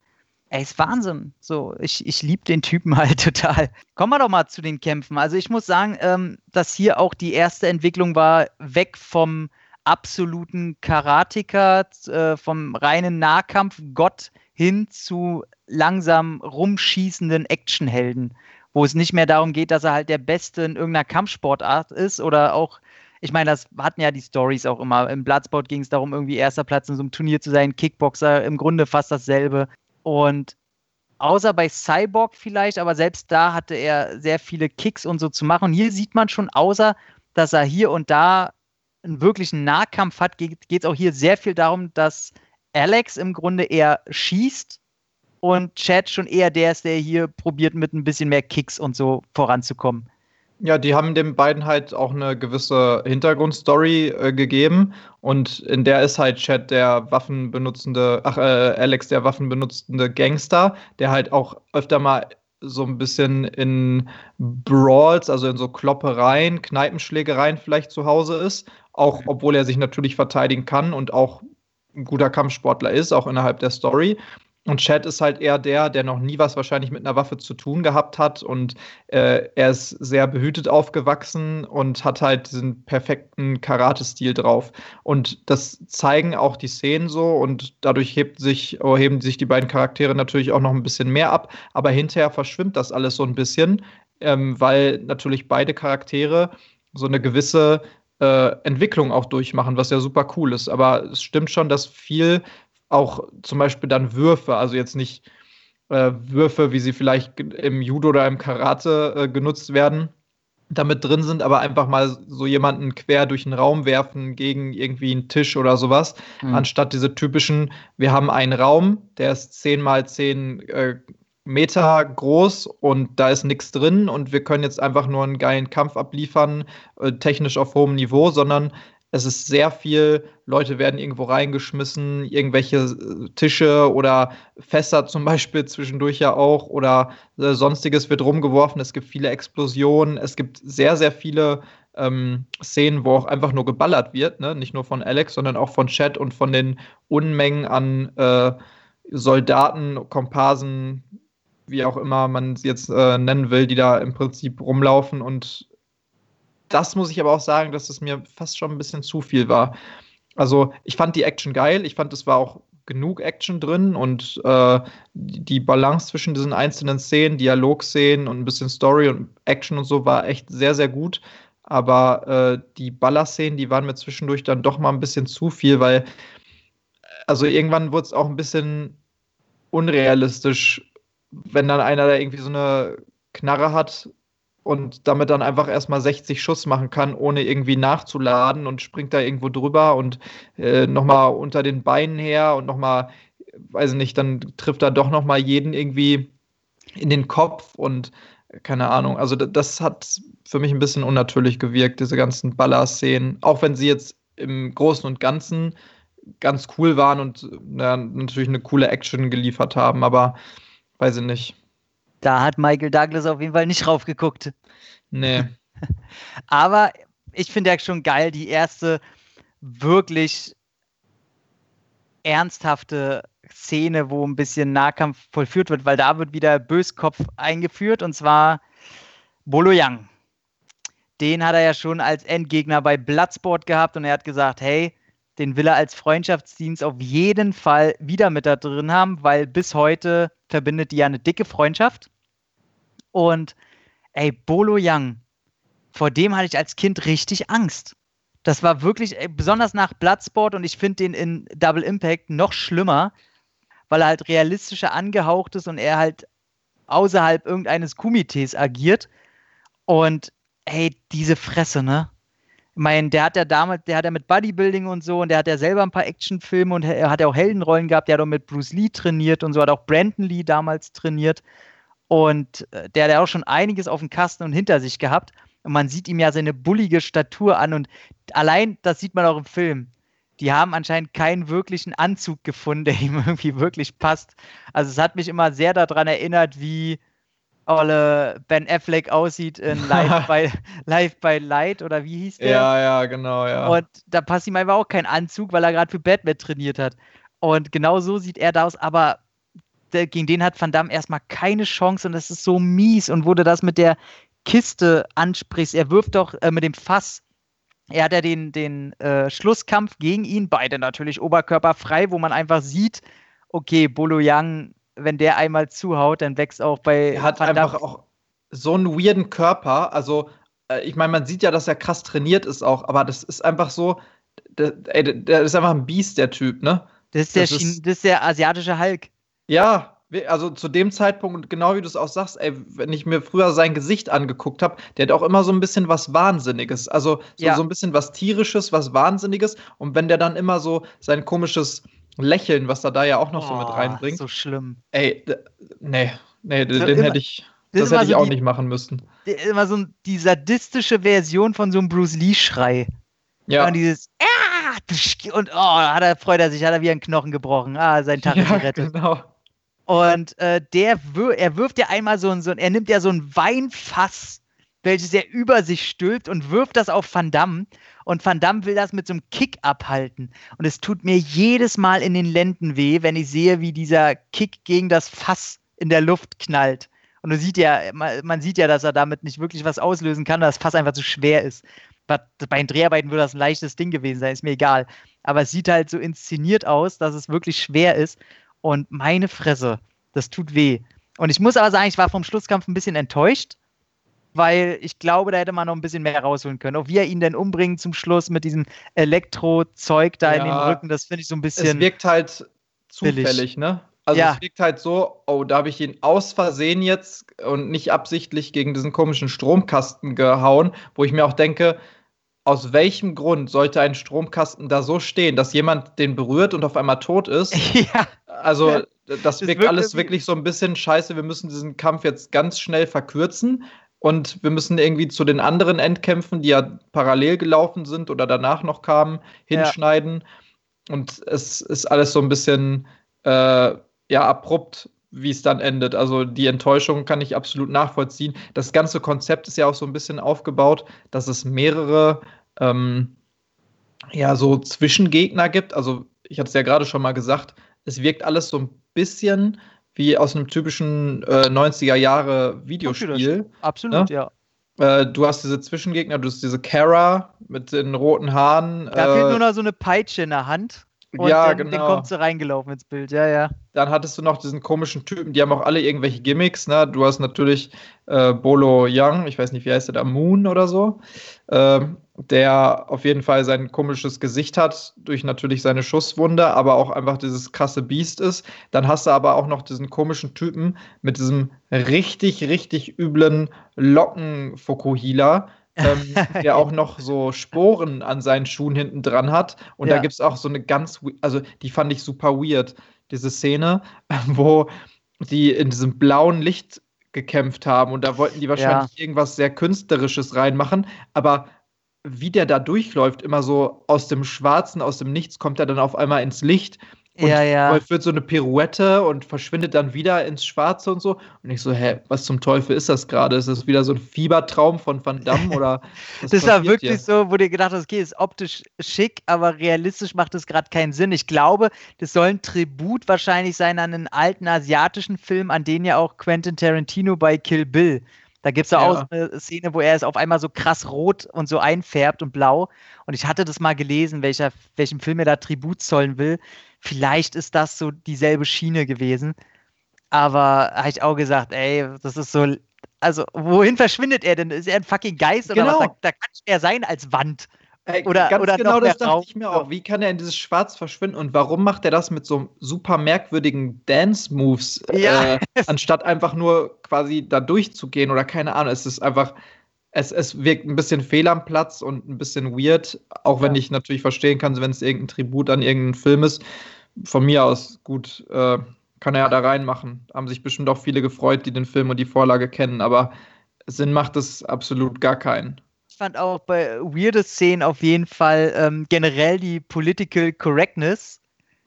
Ey, ist Wahnsinn. So, ich, ich liebe den Typen *laughs* halt total. Kommen wir doch mal zu den Kämpfen. Also ich muss sagen, ähm, dass hier auch die erste Entwicklung war, weg vom absoluten Karateka, äh, vom reinen Nahkampf-Gott hin zu langsam rumschießenden Actionhelden, wo es nicht mehr darum geht, dass er halt der Beste in irgendeiner Kampfsportart ist oder auch ich meine, das hatten ja die Stories auch immer. Im Bloodsport ging es darum, irgendwie erster Platz in so einem Turnier zu sein. Kickboxer im Grunde fast dasselbe. Und außer bei Cyborg vielleicht, aber selbst da hatte er sehr viele Kicks und so zu machen. Und hier sieht man schon, außer dass er hier und da einen wirklichen Nahkampf hat, geht es auch hier sehr viel darum, dass Alex im Grunde eher schießt und Chad schon eher der ist, der hier probiert, mit ein bisschen mehr Kicks und so voranzukommen. Ja, die haben den beiden halt auch eine gewisse Hintergrundstory äh, gegeben. Und in der ist halt Chad der waffenbenutzende, ach, äh, Alex der waffenbenutzende Gangster, der halt auch öfter mal so ein bisschen in Brawls, also in so Kloppereien, Kneipenschlägereien vielleicht zu Hause ist, auch obwohl er sich natürlich verteidigen kann und auch ein guter Kampfsportler ist, auch innerhalb der Story. Und Chad ist halt eher der, der noch nie was wahrscheinlich mit einer Waffe zu tun gehabt hat. Und äh, er ist sehr behütet aufgewachsen und hat halt diesen perfekten Karate-Stil drauf. Und das zeigen auch die Szenen so. Und dadurch hebt sich, oh, heben sich die beiden Charaktere natürlich auch noch ein bisschen mehr ab. Aber hinterher verschwimmt das alles so ein bisschen, ähm, weil natürlich beide Charaktere so eine gewisse äh, Entwicklung auch durchmachen, was ja super cool ist. Aber es stimmt schon, dass viel auch zum Beispiel dann Würfe, also jetzt nicht äh, Würfe, wie sie vielleicht im Judo oder im Karate äh, genutzt werden, damit drin sind, aber einfach mal so jemanden quer durch den Raum werfen gegen irgendwie einen Tisch oder sowas, mhm. anstatt diese typischen, wir haben einen Raum, der ist 10 mal 10 äh, Meter groß und da ist nichts drin und wir können jetzt einfach nur einen geilen Kampf abliefern, äh, technisch auf hohem Niveau, sondern es ist sehr viel, Leute werden irgendwo reingeschmissen, irgendwelche äh, Tische oder Fässer zum *laughs* Beispiel zwischendurch ja auch oder äh, sonstiges wird rumgeworfen. Es gibt viele Explosionen. Es gibt sehr, sehr viele ähm, Szenen, wo auch einfach nur geballert wird. Ne? Nicht nur von Alex, sondern auch von Chat und von den Unmengen an äh, Soldaten, Komparsen, wie auch immer man es jetzt äh, nennen will, die da im Prinzip rumlaufen und das muss ich aber auch sagen, dass es mir fast schon ein bisschen zu viel war. Also ich fand die Action geil, ich fand es war auch genug Action drin und äh, die Balance zwischen diesen einzelnen Szenen, Dialogszenen und ein bisschen Story und Action und so war echt sehr, sehr gut. Aber äh, die Ballerszenen, die waren mir zwischendurch dann doch mal ein bisschen zu viel, weil also irgendwann wurde es auch ein bisschen unrealistisch, wenn dann einer da irgendwie so eine Knarre hat und damit dann einfach erstmal 60 Schuss machen kann, ohne irgendwie nachzuladen und springt da irgendwo drüber und äh, nochmal unter den Beinen her und nochmal, weiß ich nicht, dann trifft er doch nochmal jeden irgendwie in den Kopf und keine Ahnung. Also das hat für mich ein bisschen unnatürlich gewirkt, diese ganzen Baller-Szenen, auch wenn sie jetzt im Großen und Ganzen ganz cool waren und ja, natürlich eine coole Action geliefert haben, aber weiß ich nicht. Da hat Michael Douglas auf jeden Fall nicht raufgeguckt. Nee. *laughs* Aber ich finde ja schon geil, die erste wirklich ernsthafte Szene, wo ein bisschen Nahkampf vollführt wird, weil da wird wieder Böskopf eingeführt und zwar Bolo Yang. Den hat er ja schon als Endgegner bei Bloodsport gehabt und er hat gesagt, hey, den will er als Freundschaftsdienst auf jeden Fall wieder mit da drin haben, weil bis heute verbindet die ja eine dicke Freundschaft. Und ey, Bolo Young, vor dem hatte ich als Kind richtig Angst. Das war wirklich, ey, besonders nach Bloodsport und ich finde den in Double Impact noch schlimmer, weil er halt realistischer angehaucht ist und er halt außerhalb irgendeines Komitees agiert. Und ey, diese Fresse, ne? Ich meine, der hat ja damals, der hat ja mit Bodybuilding und so und der hat ja selber ein paar Actionfilme und er hat ja auch Heldenrollen gehabt, der hat auch mit Bruce Lee trainiert und so, hat auch Brandon Lee damals trainiert und äh, der hat ja auch schon einiges auf dem Kasten und hinter sich gehabt und man sieht ihm ja seine bullige Statur an und allein, das sieht man auch im Film, die haben anscheinend keinen wirklichen Anzug gefunden, der *laughs* ihm irgendwie wirklich passt. Also es hat mich immer sehr daran erinnert, wie olle Ben Affleck aussieht in *laughs* Live by, Live by Light oder wie hieß der? Ja, ja, genau, ja. Und da passt ihm einfach auch kein Anzug, weil er gerade für Batman trainiert hat. Und genau so sieht er da aus, aber der, gegen den hat Van Damme erstmal keine Chance und das ist so mies. Und wo du das mit der Kiste ansprichst, er wirft doch äh, mit dem Fass. Er hat ja den, den äh, Schlusskampf gegen ihn, beide natürlich oberkörperfrei, wo man einfach sieht, okay, Bolo Yang wenn der einmal zuhaut, dann wächst auch bei. Er hat einfach auch so einen weirden Körper. Also, äh, ich meine, man sieht ja, dass er krass trainiert ist auch, aber das ist einfach so. Der, ey, der ist einfach ein Biest, der Typ, ne? Das ist, der, das ist, das ist der asiatische Hulk. Ja, also zu dem Zeitpunkt, genau wie du es auch sagst, ey, wenn ich mir früher sein Gesicht angeguckt habe, der hat auch immer so ein bisschen was Wahnsinniges. Also so, Ja. so ein bisschen was Tierisches, was Wahnsinniges. Und wenn der dann immer so sein komisches Lächeln, was er da ja auch noch so mit Oh, reinbringt, So schlimm. ey, nee, nee, den immer- hätte ich, das das, hätte ich so auch die- nicht machen müssen. Immer so die sadistische Version von so einem Bruce Lee-Schrei. Ja, Und dieses ah, und oh, hat er, freut er sich, hat er wie ein Knochen gebrochen. Ah, sein Tag ist ja gerettet. genau. Und äh, der er wirft ja einmal so ein, so er nimmt ja so ein Weinfass, welches er über sich stülpt und wirft das auf Van Damme. Und Van Damme will das mit so einem Kick abhalten. Und es tut mir jedes Mal in den Lenden weh, wenn ich sehe, wie dieser Kick gegen das Fass in der Luft knallt. Und du sieht ja, man, man sieht ja, dass er damit nicht wirklich was auslösen kann, dass das Fass einfach zu schwer ist. Bei den Dreharbeiten würde das ein leichtes Ding gewesen sein, ist mir egal. Aber es sieht halt so inszeniert aus, dass es wirklich schwer ist. Und meine Fresse, das tut weh. Und ich muss aber sagen, ich war vom Schlusskampf ein bisschen enttäuscht, weil ich glaube, da hätte man noch ein bisschen mehr rausholen können. Auch wie er ihn denn umbringt zum Schluss mit diesem Elektro-Zeug da in den Ja. Rücken, das finde ich so ein Es bisschen. wirkt halt billig. zufällig, ne? Also Ja. es wirkt halt so, oh, da habe ich ihn aus Versehen jetzt und nicht absichtlich gegen diesen komischen Stromkasten gehauen, wo ich mir auch denke, aus welchem Grund sollte ein Stromkasten da so stehen, dass jemand den berührt und auf einmal tot ist? *laughs* ja, Also Ja. das wirkt alles wirklich so ein bisschen scheiße. Wir müssen diesen Kampf jetzt ganz schnell verkürzen und wir müssen irgendwie zu den anderen Endkämpfen, die ja parallel gelaufen sind oder danach noch kamen, Ja. hinschneiden. Und es ist alles so ein bisschen äh, ja abrupt, wie es dann endet. Also die Enttäuschung kann ich absolut nachvollziehen. Das ganze Konzept ist ja auch so ein bisschen aufgebaut, dass es mehrere ähm, ja so Zwischengegner gibt. Also ich hatte es ja gerade schon mal gesagt, es wirkt alles so ein bisschen wie aus einem typischen äh, 90er Jahre Videospiel. absolut, ja. Äh, du hast diese Zwischengegner, du hast diese Kara mit den roten Haaren. Da fehlt äh, nur noch so eine Peitsche in der Hand. Und ja, dann, genau. dann kommt sie reingelaufen ins Bild, ja, ja. Dann hattest du noch diesen komischen Typen, die haben auch alle irgendwelche Gimmicks. Ne? Du hast natürlich äh, Bolo Young, ich weiß nicht, wie heißt der da, Moon oder so, ähm, der auf jeden Fall sein komisches Gesicht hat, durch natürlich seine Schusswunde, aber auch einfach dieses krasse Biest ist. Dann hast du aber auch noch diesen komischen Typen mit diesem richtig, richtig üblen Locken-Fokuhila. Ähm, *laughs* der auch noch so Sporen an seinen Schuhen hinten dran hat. Und Ja. da gibt es auch so eine ganz, also die fand ich super weird, diese Szene, *laughs* wo die in diesem blauen Licht gekämpft haben und da wollten die wahrscheinlich irgendwas sehr Künstlerisches reinmachen, aber wie der da durchläuft, immer so aus dem Schwarzen, aus dem Nichts, kommt er dann auf einmal ins Licht und Ja, ja. vollführt so eine Pirouette und verschwindet dann wieder ins Schwarze und so. Und ich so, hä, was zum Teufel ist das gerade? Ist das wieder so ein Fiebertraum von Van Damme *laughs* oder Das war wirklich hier? so, wo du gedacht hast, okay, ist optisch schick, aber realistisch macht es gerade keinen Sinn. Ich glaube, das soll ein Tribut wahrscheinlich sein an einen alten asiatischen Film, an den ja auch Quentin Tarantino bei Kill Bill. Da gibt es ja Ja. auch eine Szene, wo er es auf einmal so krass rot und so einfärbt und blau. Und ich hatte das mal gelesen, welcher, welchem Film er da Tribut zollen will. Vielleicht ist das so dieselbe Schiene gewesen. Aber habe ich auch gesagt, ey, das ist so. Also, wohin verschwindet er denn? Ist er ein fucking Geist oder Genau. was? Da, da kann mehr sein als Wand. Ey, Oder- ganz oder genau das dachte Raum. ich mir auch. Wie kann er in dieses Schwarz verschwinden und warum macht er das mit so super merkwürdigen Dance-Moves, Ja. äh, anstatt einfach nur quasi da durchzugehen oder keine Ahnung. Es ist einfach, es, es wirkt ein bisschen fehl am Platz und ein bisschen weird, auch wenn Ja. ich natürlich verstehen kann, wenn es irgendein Tribut an irgendeinen Film ist. Von mir aus, gut, äh, kann er ja da reinmachen. Haben sich bestimmt auch viele gefreut, die den Film und die Vorlage kennen, aber Sinn macht es absolut gar keinen. Ich fand auch bei weirde Szenen auf jeden Fall ähm, generell die Political Correctness,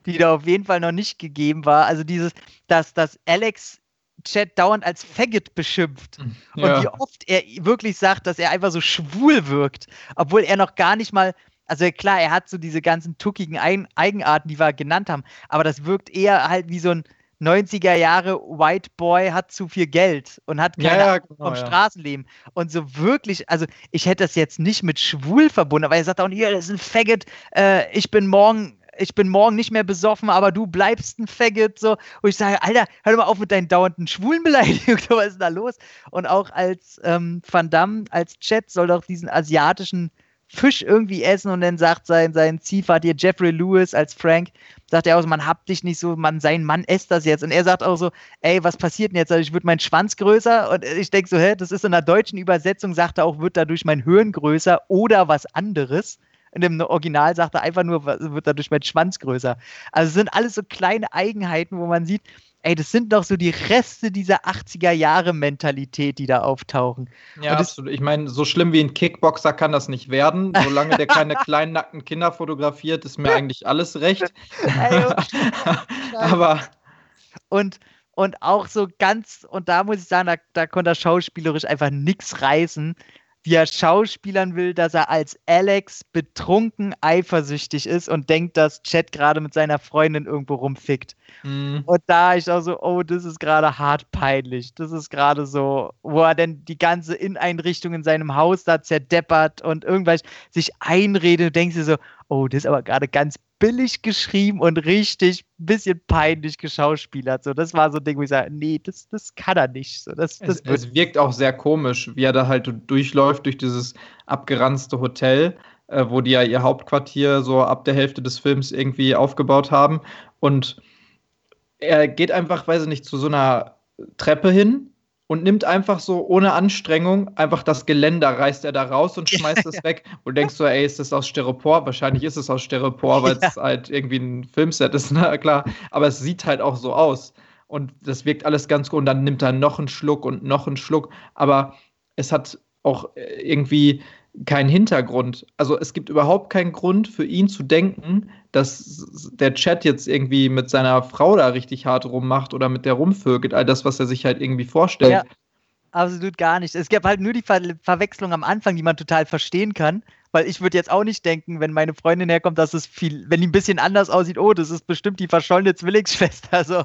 die da auf jeden Fall noch nicht gegeben war. Also dieses, dass, dass Alex Chat dauernd als Faggot beschimpft. Und wie oft er wirklich sagt, dass er einfach so schwul wirkt, obwohl er noch gar nicht mal, also klar, er hat so diese ganzen tuckigen Ein Eigenarten, die wir genannt haben, aber das wirkt eher halt wie so ein 90er Jahre White Boy hat zu viel Geld und hat Ja, keine ja, Ahnung genau, vom ja. Straßenleben. Und so wirklich, also ich hätte das jetzt nicht mit schwul verbunden, aber er sagt auch, hier, das ist ein Faggot, äh, ich bin morgen. Ich bin morgen nicht mehr besoffen, aber du bleibst ein Faggot. So. Und ich sage, Alter, hör doch mal auf mit deinen dauernden Schwulenbeleidigungen. *laughs* Was ist da los? Und auch als ähm, Van Damme, als Chat soll doch diesen asiatischen Fisch irgendwie essen und dann sagt sein, sein Ziehvater hier Jeffrey Lewis als Frank, sagt er auch so, man habt dich nicht so, man, sein Mann esst das jetzt. Und er sagt auch so, ey, was passiert denn jetzt? Also ich würde meinen Schwanz größer und ich denke so, hä, das ist in der deutschen Übersetzung, sagt er auch, wird dadurch mein Hirn größer oder was anderes. In dem Original sagt er einfach nur, wird dadurch mein Schwanz größer. Also es sind alles so kleine Eigenheiten, wo man sieht, ey, das sind doch so die Reste dieser 80er Jahre Mentalität, die da auftauchen. Ja, das, ich meine, so schlimm wie ein Kickboxer kann das nicht werden. Solange der keine *laughs* kleinen nackten Kinder fotografiert, ist mir eigentlich alles recht. *laughs* Aber und und auch so ganz, und da muss ich sagen, da, da konnte er schauspielerisch einfach nichts reißen wie er schauspielern will, dass er als Alex betrunken eifersüchtig ist und denkt, dass Chad gerade mit seiner Freundin irgendwo rumfickt. Mm. Und da ich auch so, oh, das ist gerade hart peinlich. Das ist gerade so, wo er denn die ganze Inneneinrichtung in seinem Haus da zerdeppert und irgendwas sich einredet und denkst dir so, oh, das ist aber gerade ganz billig geschrieben und richtig ein bisschen peinlich geschauspielert. So, das war so ein Ding, wo ich sage, nee, das, das kann er nicht. So, das, das es, es wirkt auch sehr komisch, wie er da halt durchläuft durch dieses abgeranzte Hotel, äh, wo die ja ihr Hauptquartier so ab der Hälfte des Films irgendwie aufgebaut haben. Und er geht einfach, weiß ich nicht, zu so einer Treppe hin und nimmt einfach so ohne Anstrengung einfach das Geländer, reißt er da raus und schmeißt es weg. Und denkst so, ey, ist das aus Styropor? Wahrscheinlich ist es aus Styropor, weil ja. es halt irgendwie ein Filmset ist, na *laughs* klar. Aber es sieht halt auch so aus. Und das wirkt alles ganz gut. Und dann nimmt er noch einen Schluck und noch einen Schluck. Aber es hat auch irgendwie keinen Hintergrund. Also es gibt überhaupt keinen Grund für ihn zu denken, dass der Chat jetzt irgendwie mit seiner Frau da richtig hart rummacht oder mit der rumvögelt. All das, was er sich halt irgendwie vorstellt. Ja, absolut gar nicht. Es gab halt nur die Ver Verwechslung am Anfang, die man total verstehen kann. Weil ich würde jetzt auch nicht denken, wenn meine Freundin herkommt, dass es viel, wenn die ein bisschen anders aussieht, oh, das ist bestimmt die verschollene Zwillingsschwester. *laughs* Also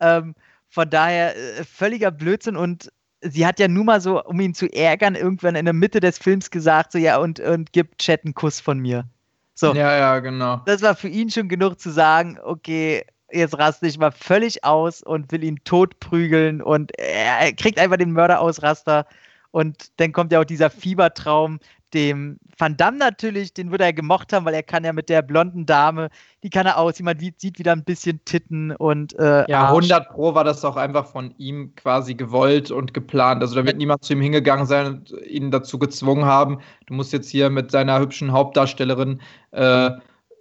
ähm, von daher äh, völliger Blödsinn und sie hat ja nun mal so, um ihn zu ärgern, irgendwann in der Mitte des Films gesagt, so ja, und, und gibt Chat einen Kuss von mir. So. Ja, ja, genau. Das war für ihn schon genug zu sagen, okay, jetzt raste ich mal völlig aus und will ihn totprügeln und er kriegt einfach den Mörderausraster. Und dann kommt ja auch dieser Fiebertraum, dem Van Damme natürlich, den würde er gemocht haben, weil er kann ja mit der blonden Dame, die kann er ausziehen, man sieht wieder ein bisschen Titten und äh, Ja, 100 Pro war das auch einfach von ihm quasi gewollt und geplant. Also da wird niemand zu ihm hingegangen sein und ihn dazu gezwungen haben, du musst jetzt hier mit seiner hübschen Hauptdarstellerin äh,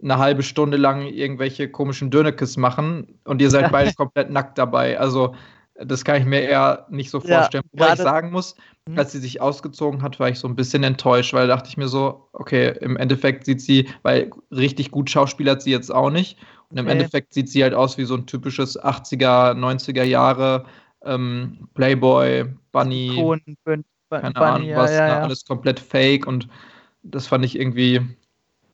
eine halbe Stunde lang irgendwelche komischen Dönekes machen und ihr seid *laughs* beide komplett nackt dabei. Also das kann ich mir eher nicht so vorstellen. Ja, Wobei ich sagen muss, mhm. als sie sich ausgezogen hat, war ich so ein bisschen enttäuscht, weil dachte ich mir so, okay, im Endeffekt sieht sie, weil richtig gut schauspielert sie jetzt auch nicht. Und im okay. Endeffekt sieht sie halt aus wie so ein typisches 80er, 90er Jahre ähm, Playboy, Bunny, Ton, Bun keine Bunny, Ahnung was, ja, ja, ne, alles komplett fake und das fand ich irgendwie,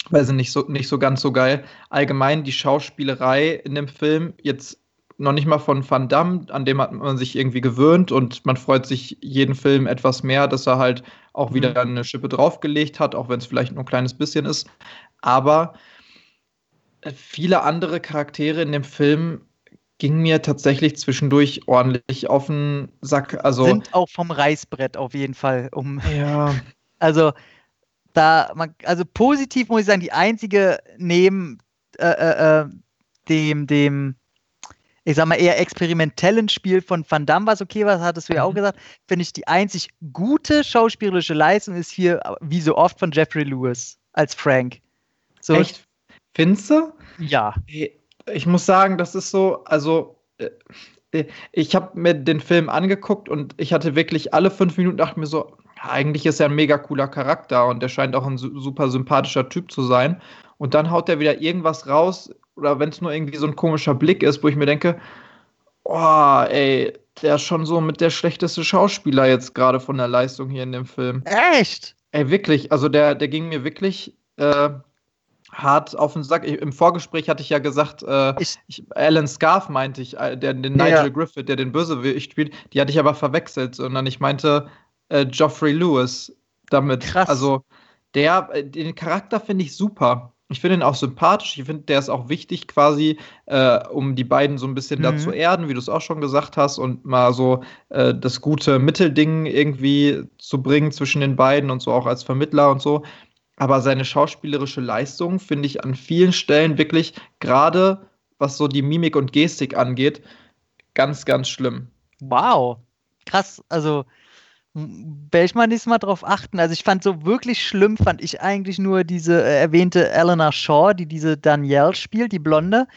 weiß ich nicht so, nicht so ganz so geil. Allgemein die Schauspielerei in dem Film, jetzt noch nicht mal von Van Damme, an dem hat man sich irgendwie gewöhnt und man freut sich jeden Film etwas mehr, dass er halt auch wieder mhm. eine Schippe draufgelegt hat, auch wenn es vielleicht nur ein kleines bisschen ist. Aber äh, viele andere Charaktere in dem Film gingen mir tatsächlich zwischendurch ordentlich auf den Sack. Also sind auch vom Reißbrett auf jeden Fall. Um ja. *laughs* Also da, man, also positiv muss ich sagen, die einzige neben äh, äh, äh dem dem ich sag mal, eher experimentellen Spiel von Van Damme, was okay war, hattest du ja auch mhm. gesagt, finde ich, die einzig gute schauspielerische Leistung ist hier, wie so oft, von Jeffrey Lewis als Frank. So, Echt? Findest du? Ja. Ich muss sagen, das ist so, also äh, ich habe mir den Film angeguckt und ich hatte wirklich alle fünf Minuten dachte mir so, eigentlich ist er ein mega cooler Charakter und der scheint auch ein super sympathischer Typ zu sein. Und dann haut er wieder irgendwas raus, oder wenn es nur irgendwie so ein komischer Blick ist, wo ich mir denke, oh, ey, der ist schon so mit der schlechteste Schauspieler jetzt gerade von der Leistung hier in dem Film. Echt? Ey, wirklich, also der, der ging mir wirklich äh, hart auf den Sack. Ich, Im Vorgespräch hatte ich ja gesagt, äh, ich, ich, Alan Scarf meinte ich, äh, der, den Nigel ja. Griffith, der den Bösewicht spielt, die hatte ich aber verwechselt, sondern ich meinte äh, Geoffrey Lewis damit. Krass. Also der, äh, den Charakter finde ich super. Ich finde ihn auch sympathisch. Ich finde, der ist auch wichtig quasi, äh, um die beiden so ein bisschen mhm. da zu erden, wie du es auch schon gesagt hast, und mal so äh, das gute Mittelding irgendwie zu bringen zwischen den beiden und so auch als Vermittler und so. aber seine schauspielerische Leistung finde ich an vielen Stellen wirklich, gerade was so die Mimik und Gestik angeht, ganz, ganz schlimm. Wow. Krass. Also, werde ich mal nächstes Mal drauf achten. Also, ich fand so wirklich schlimm, fand ich eigentlich nur diese äh, erwähnte Eleanor Shaw, die diese Danielle spielt, die Blonde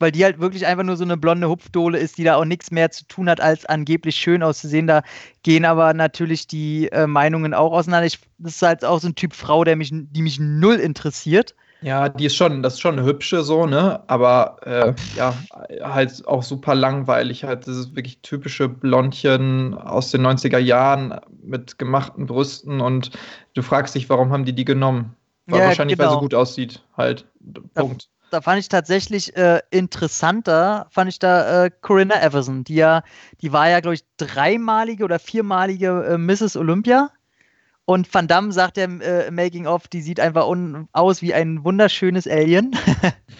weil die halt wirklich einfach nur so eine blonde Hupfdohle ist, die da auch nichts mehr zu tun hat, als angeblich schön auszusehen. Da gehen aber natürlich die äh, Meinungen auch auseinander. Ich, das ist halt auch so ein Typ Frau, der mich, die mich null interessiert. Ja, die ist schon, das ist schon eine hübsche so, ne? Aber äh, ja, halt auch super langweilig. Halt, das ist wirklich typische Blondchen aus den 90er Jahren mit gemachten Brüsten und du fragst dich, warum haben die die genommen? War Ja, wahrscheinlich, weil sie genau. gut aussieht, halt. Punkt. da fand ich tatsächlich äh, interessanter, fand ich da äh, Corinna Everson, die ja, die war ja, glaube ich, dreimalige oder viermalige äh, Mrs. Olympia. Und Van Damme sagt ja im äh, Making of, die sieht einfach aus wie ein wunderschönes Alien,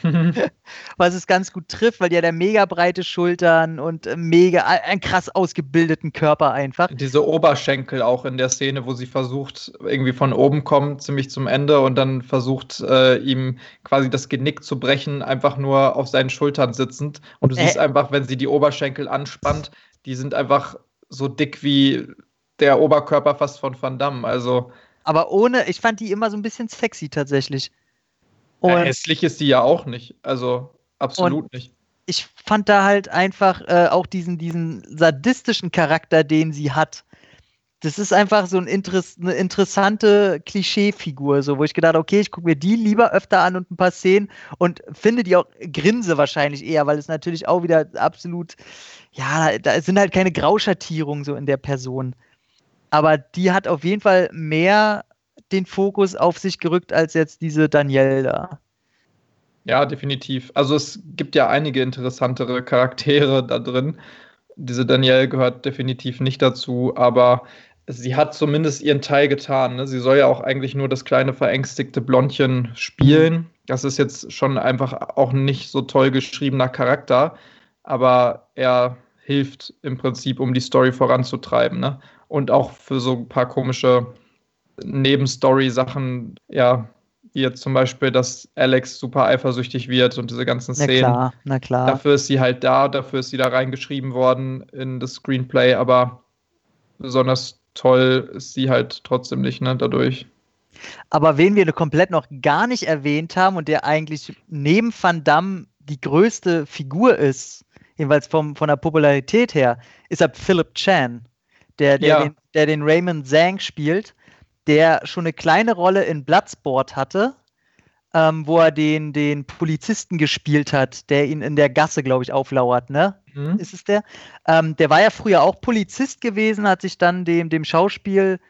*laughs* was es ganz gut trifft, weil die hat ja mega breite Schultern und äh, mega, einen krass ausgebildeten Körper einfach. Diese Oberschenkel auch in der Szene, wo sie versucht, irgendwie von oben kommt, ziemlich zum Ende und dann versucht, äh, ihm quasi das Genick zu brechen, einfach nur auf seinen Schultern sitzend. Und du Äh. siehst einfach, wenn sie die Oberschenkel anspannt, die sind einfach so dick wie der Oberkörper fast von Van Damme. Also Aber ohne, ich fand die immer so ein bisschen sexy tatsächlich. ja, Und hässlich ist sie ja auch nicht. Also absolut nicht. ich fand da halt einfach äh, auch diesen, diesen sadistischen Charakter, den sie hat. Das ist einfach so ein Interess eine interessante Klischeefigur, so wo ich gedacht, okay, ich gucke mir die lieber öfter an und ein paar Szenen und finde die auch grinse wahrscheinlich eher, weil es natürlich auch wieder absolut, ja, da sind halt keine Grauschattierungen so in der Person. Aber die hat auf jeden Fall mehr den Fokus auf sich gerückt als jetzt diese Danielle da. Ja, definitiv. Also es gibt ja einige interessantere Charaktere da drin. Diese Danielle gehört definitiv nicht dazu, aber sie hat zumindest ihren Teil getan. Ne? Sie soll ja auch eigentlich nur das kleine verängstigte Blondchen spielen. Das ist jetzt schon einfach auch nicht so toll geschriebener Charakter, aber er hilft im Prinzip, um die Story voranzutreiben. Ne? Und auch für so ein paar komische Nebenstory-Sachen, ja, wie jetzt zum Beispiel, dass Alex super eifersüchtig wird und diese ganzen Na Szenen. klar, na klar. Dafür ist sie halt da, dafür ist sie da reingeschrieben worden in das Screenplay, aber besonders toll ist sie halt trotzdem nicht, ne, dadurch. Aber wen wir komplett noch gar nicht erwähnt haben und der eigentlich neben Van Damme die größte Figur ist, jedenfalls vom, von der Popularität her, ist ab Philip Chan, der, der, Ja. den, der den Raymond Zhang spielt, der schon eine kleine Rolle in Bloodsport hatte, ähm, wo er den, den Polizisten gespielt hat, der ihn in der Gasse, glaube ich, auflauert, ne? Mhm. ist es der? Ähm, der war ja früher auch Polizist gewesen, hat sich dann dem, dem Schauspiel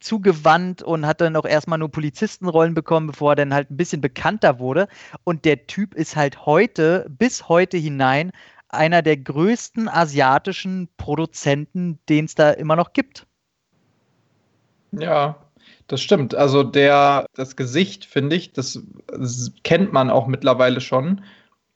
zugewandt und hat dann auch erstmal nur Polizistenrollen bekommen, bevor er dann halt ein bisschen bekannter wurde. Und der Typ ist halt heute, bis heute hinein, einer der größten asiatischen Produzenten, den es da immer noch gibt. Ja, das stimmt. Also der, das Gesicht, finde ich, das kennt man auch mittlerweile schon.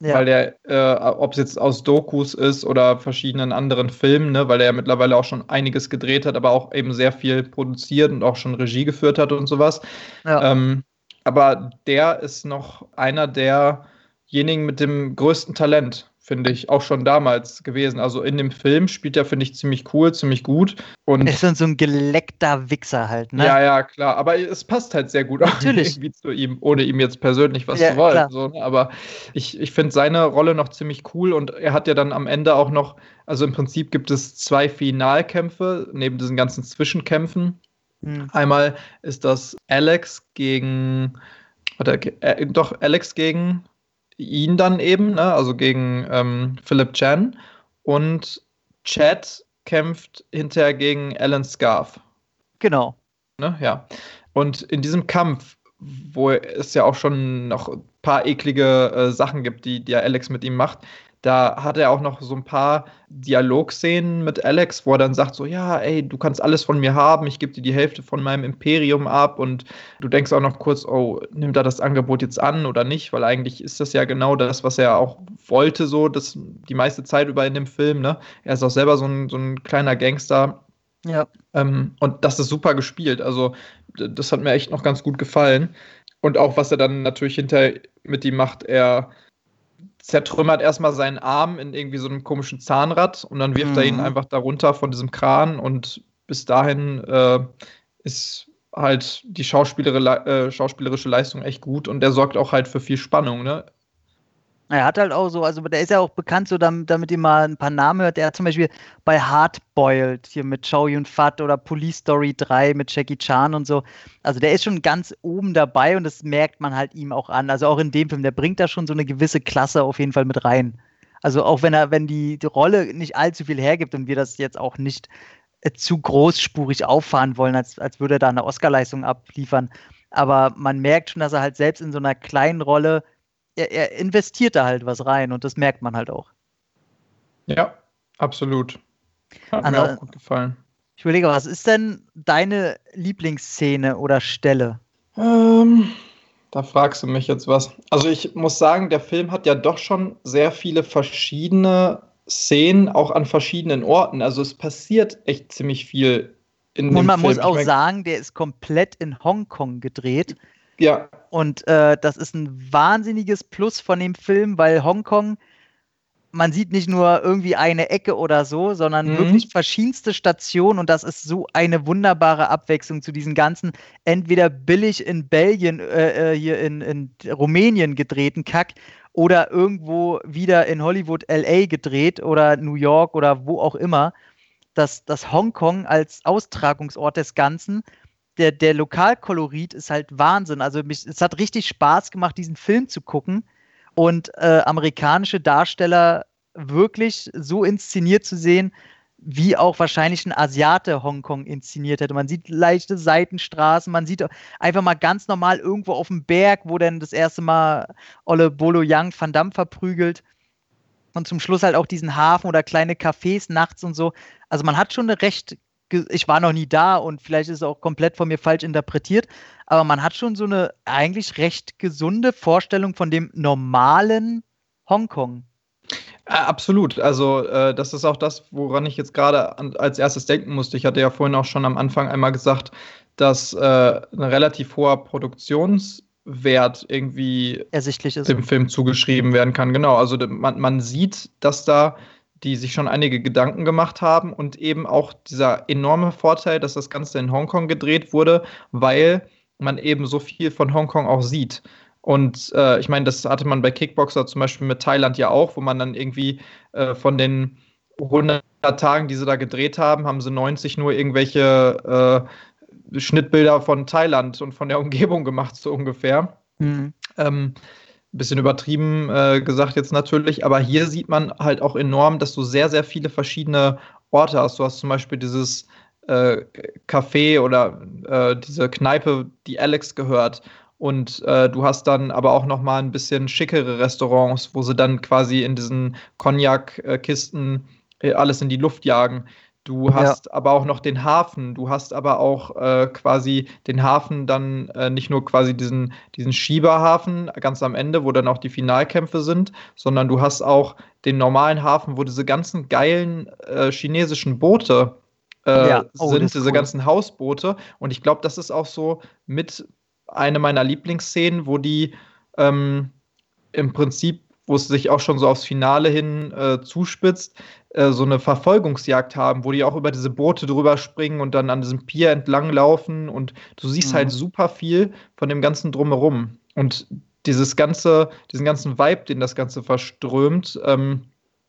Ja. Weil der, äh, ob es jetzt aus Dokus ist oder verschiedenen anderen Filmen, ne, weil er ja mittlerweile auch schon einiges gedreht hat, aber auch eben sehr viel produziert und auch schon Regie geführt hat und sowas. ja. Ähm, aber der ist noch einer derjenigen mit dem größten Talent, finde ich, auch schon damals gewesen. Also in dem Film spielt er, finde ich, ziemlich cool, ziemlich gut. Und Er ist ein- so ein geleckter Wichser halt, ne? ja, ja, klar. Aber es passt halt sehr gut auch Natürlich. irgendwie zu ihm, ohne ihm jetzt persönlich was Ja, zu wollen. So, ne? Aber ich, ich finde seine Rolle noch ziemlich cool und er hat ja dann am Ende auch noch, also im Prinzip gibt es zwei Finalkämpfe neben diesen ganzen Zwischenkämpfen. Hm. Einmal ist das Alex gegen, oder äh, doch Alex gegen ihn dann eben, ne? also gegen ähm, Philip Chan. Und Chad kämpft hinterher gegen Alan Scarf. Genau. Ne? Ja. Und in diesem Kampf, wo es ja auch schon noch ein paar eklige äh, Sachen gibt, die, die ja Alex mit ihm macht, da hat er auch noch so ein paar Dialogszenen mit Alex, wo er dann sagt so, ja, ey, du kannst alles von mir haben, ich gebe dir die Hälfte von meinem Imperium ab und du denkst auch noch kurz, oh, nimmt er das Angebot jetzt an oder nicht, weil eigentlich ist das ja genau das, was er auch wollte, so das, die meiste Zeit über in dem Film, ne? Er ist auch selber so ein, so ein kleiner Gangster, Ja. Ähm, und das ist super gespielt. Also, das hat mir echt noch ganz gut gefallen. Und auch, was er dann natürlich hinter mit ihm macht, er zertrümmert erstmal seinen Arm in irgendwie so einem komischen Zahnrad und dann wirft mhm. er ihn mhm. einfach darunter von diesem Kran und bis dahin äh, ist halt die äh, schauspielerische Leistung echt gut und der sorgt auch halt für viel Spannung, ne? Er hat halt auch so, also der ist ja auch bekannt, so damit, damit ihr mal ein paar Namen hört. Der hat zum Beispiel bei Hardboiled hier mit Chow Yun Fat oder Police Story 3 mit Jackie Chan und so. Also der ist schon ganz oben dabei und das merkt man halt ihm auch an. Also auch in dem Film, der bringt da schon so eine gewisse Klasse auf jeden Fall mit rein. Also auch wenn er, wenn die, die Rolle nicht allzu viel hergibt und wir das jetzt auch nicht äh, zu großspurig auffahren wollen, als, als würde er da eine Oscarleistung abliefern. Aber man merkt schon, dass er halt selbst in so einer kleinen Rolle er, er investiert da halt was rein und das merkt man halt auch. Ja, absolut. Hat Anna, mir auch gut gefallen. Ich überlege, was ist denn deine Lieblingsszene oder Stelle? Ähm, da fragst du mich jetzt was. Also ich muss sagen, der Film hat ja doch schon sehr viele verschiedene Szenen, auch an verschiedenen Orten. Also es passiert echt ziemlich viel in Und man Film. muss auch ich mein, sagen, der ist komplett in Hongkong gedreht. Ja. Und äh, das ist ein wahnsinniges Plus von dem Film, weil Hongkong, man sieht nicht nur irgendwie eine Ecke oder so, sondern mhm. wirklich verschiedenste Stationen und das ist so eine wunderbare Abwechslung zu diesen ganzen, entweder billig in Belgien, äh, äh hier in, in Rumänien gedrehten Kack oder irgendwo wieder in Hollywood, LA gedreht oder New York oder wo auch immer. Dass, dass Hongkong als Austragungsort des Ganzen der, der Lokalkolorit ist halt Wahnsinn. Also mich, es hat richtig Spaß gemacht, diesen Film zu gucken und äh, amerikanische Darsteller wirklich so inszeniert zu sehen, wie auch wahrscheinlich ein Asiate Hongkong inszeniert hätte. Man sieht leichte Seitenstraßen, man sieht einfach mal ganz normal irgendwo auf dem Berg, wo dann das erste Mal Olle Bolo Yang Van Damme verprügelt. Und zum Schluss halt auch diesen Hafen oder kleine Cafés nachts und so. Also man hat schon eine recht ich war noch nie da und vielleicht ist es auch komplett von mir falsch interpretiert, aber man hat schon so eine eigentlich recht gesunde Vorstellung von dem normalen Hongkong. Absolut. Also äh, das ist auch das, woran ich jetzt gerade als erstes denken musste. Ich hatte ja vorhin auch schon am Anfang einmal gesagt, dass äh, ein relativ hoher Produktionswert irgendwie ersichtlich ist. dem Film zugeschrieben werden kann. Genau. Also man, man sieht, dass da die sich schon einige Gedanken gemacht haben und eben auch dieser enorme Vorteil, dass das Ganze in Hongkong gedreht wurde, weil man eben so viel von Hongkong auch sieht. Und äh, ich meine, das hatte man bei Kickboxer zum Beispiel mit Thailand ja auch, wo man dann irgendwie äh, von den 100 Tagen, die sie da gedreht haben, haben sie 90 nur irgendwelche äh, Schnittbilder von Thailand und von der Umgebung gemacht, so ungefähr. Mhm. Ähm, bisschen übertrieben äh, gesagt jetzt natürlich, aber hier sieht man halt auch enorm, dass du sehr, sehr viele verschiedene Orte hast. Du hast zum Beispiel dieses äh, Café oder äh, diese Kneipe, die Alex gehört. Und äh, du hast dann aber auch noch mal ein bisschen schickere Restaurants, wo sie dann quasi in diesen Cognac-Kisten äh, alles in die Luft jagen. Du hast ja. aber auch noch den Hafen. Du hast aber auch äh, quasi den Hafen dann äh, nicht nur quasi diesen, diesen Schieberhafen ganz am Ende, wo dann auch die Finalkämpfe sind, sondern du hast auch den normalen Hafen, wo diese ganzen geilen äh, chinesischen Boote äh, ja. oh, sind, diese cool. ganzen Hausboote. Und ich glaube, das ist auch so mit eine meiner Lieblingsszenen, wo die ähm, im Prinzip wo es sich auch schon so aufs Finale hin äh, zuspitzt, äh, so eine Verfolgungsjagd haben, wo die auch über diese Boote drüber springen und dann an diesem Pier entlang laufen und du siehst halt mhm. halt super viel von dem ganzen drumherum. Und dieses ganze, diesen ganzen Vibe, den das Ganze verströmt, ähm,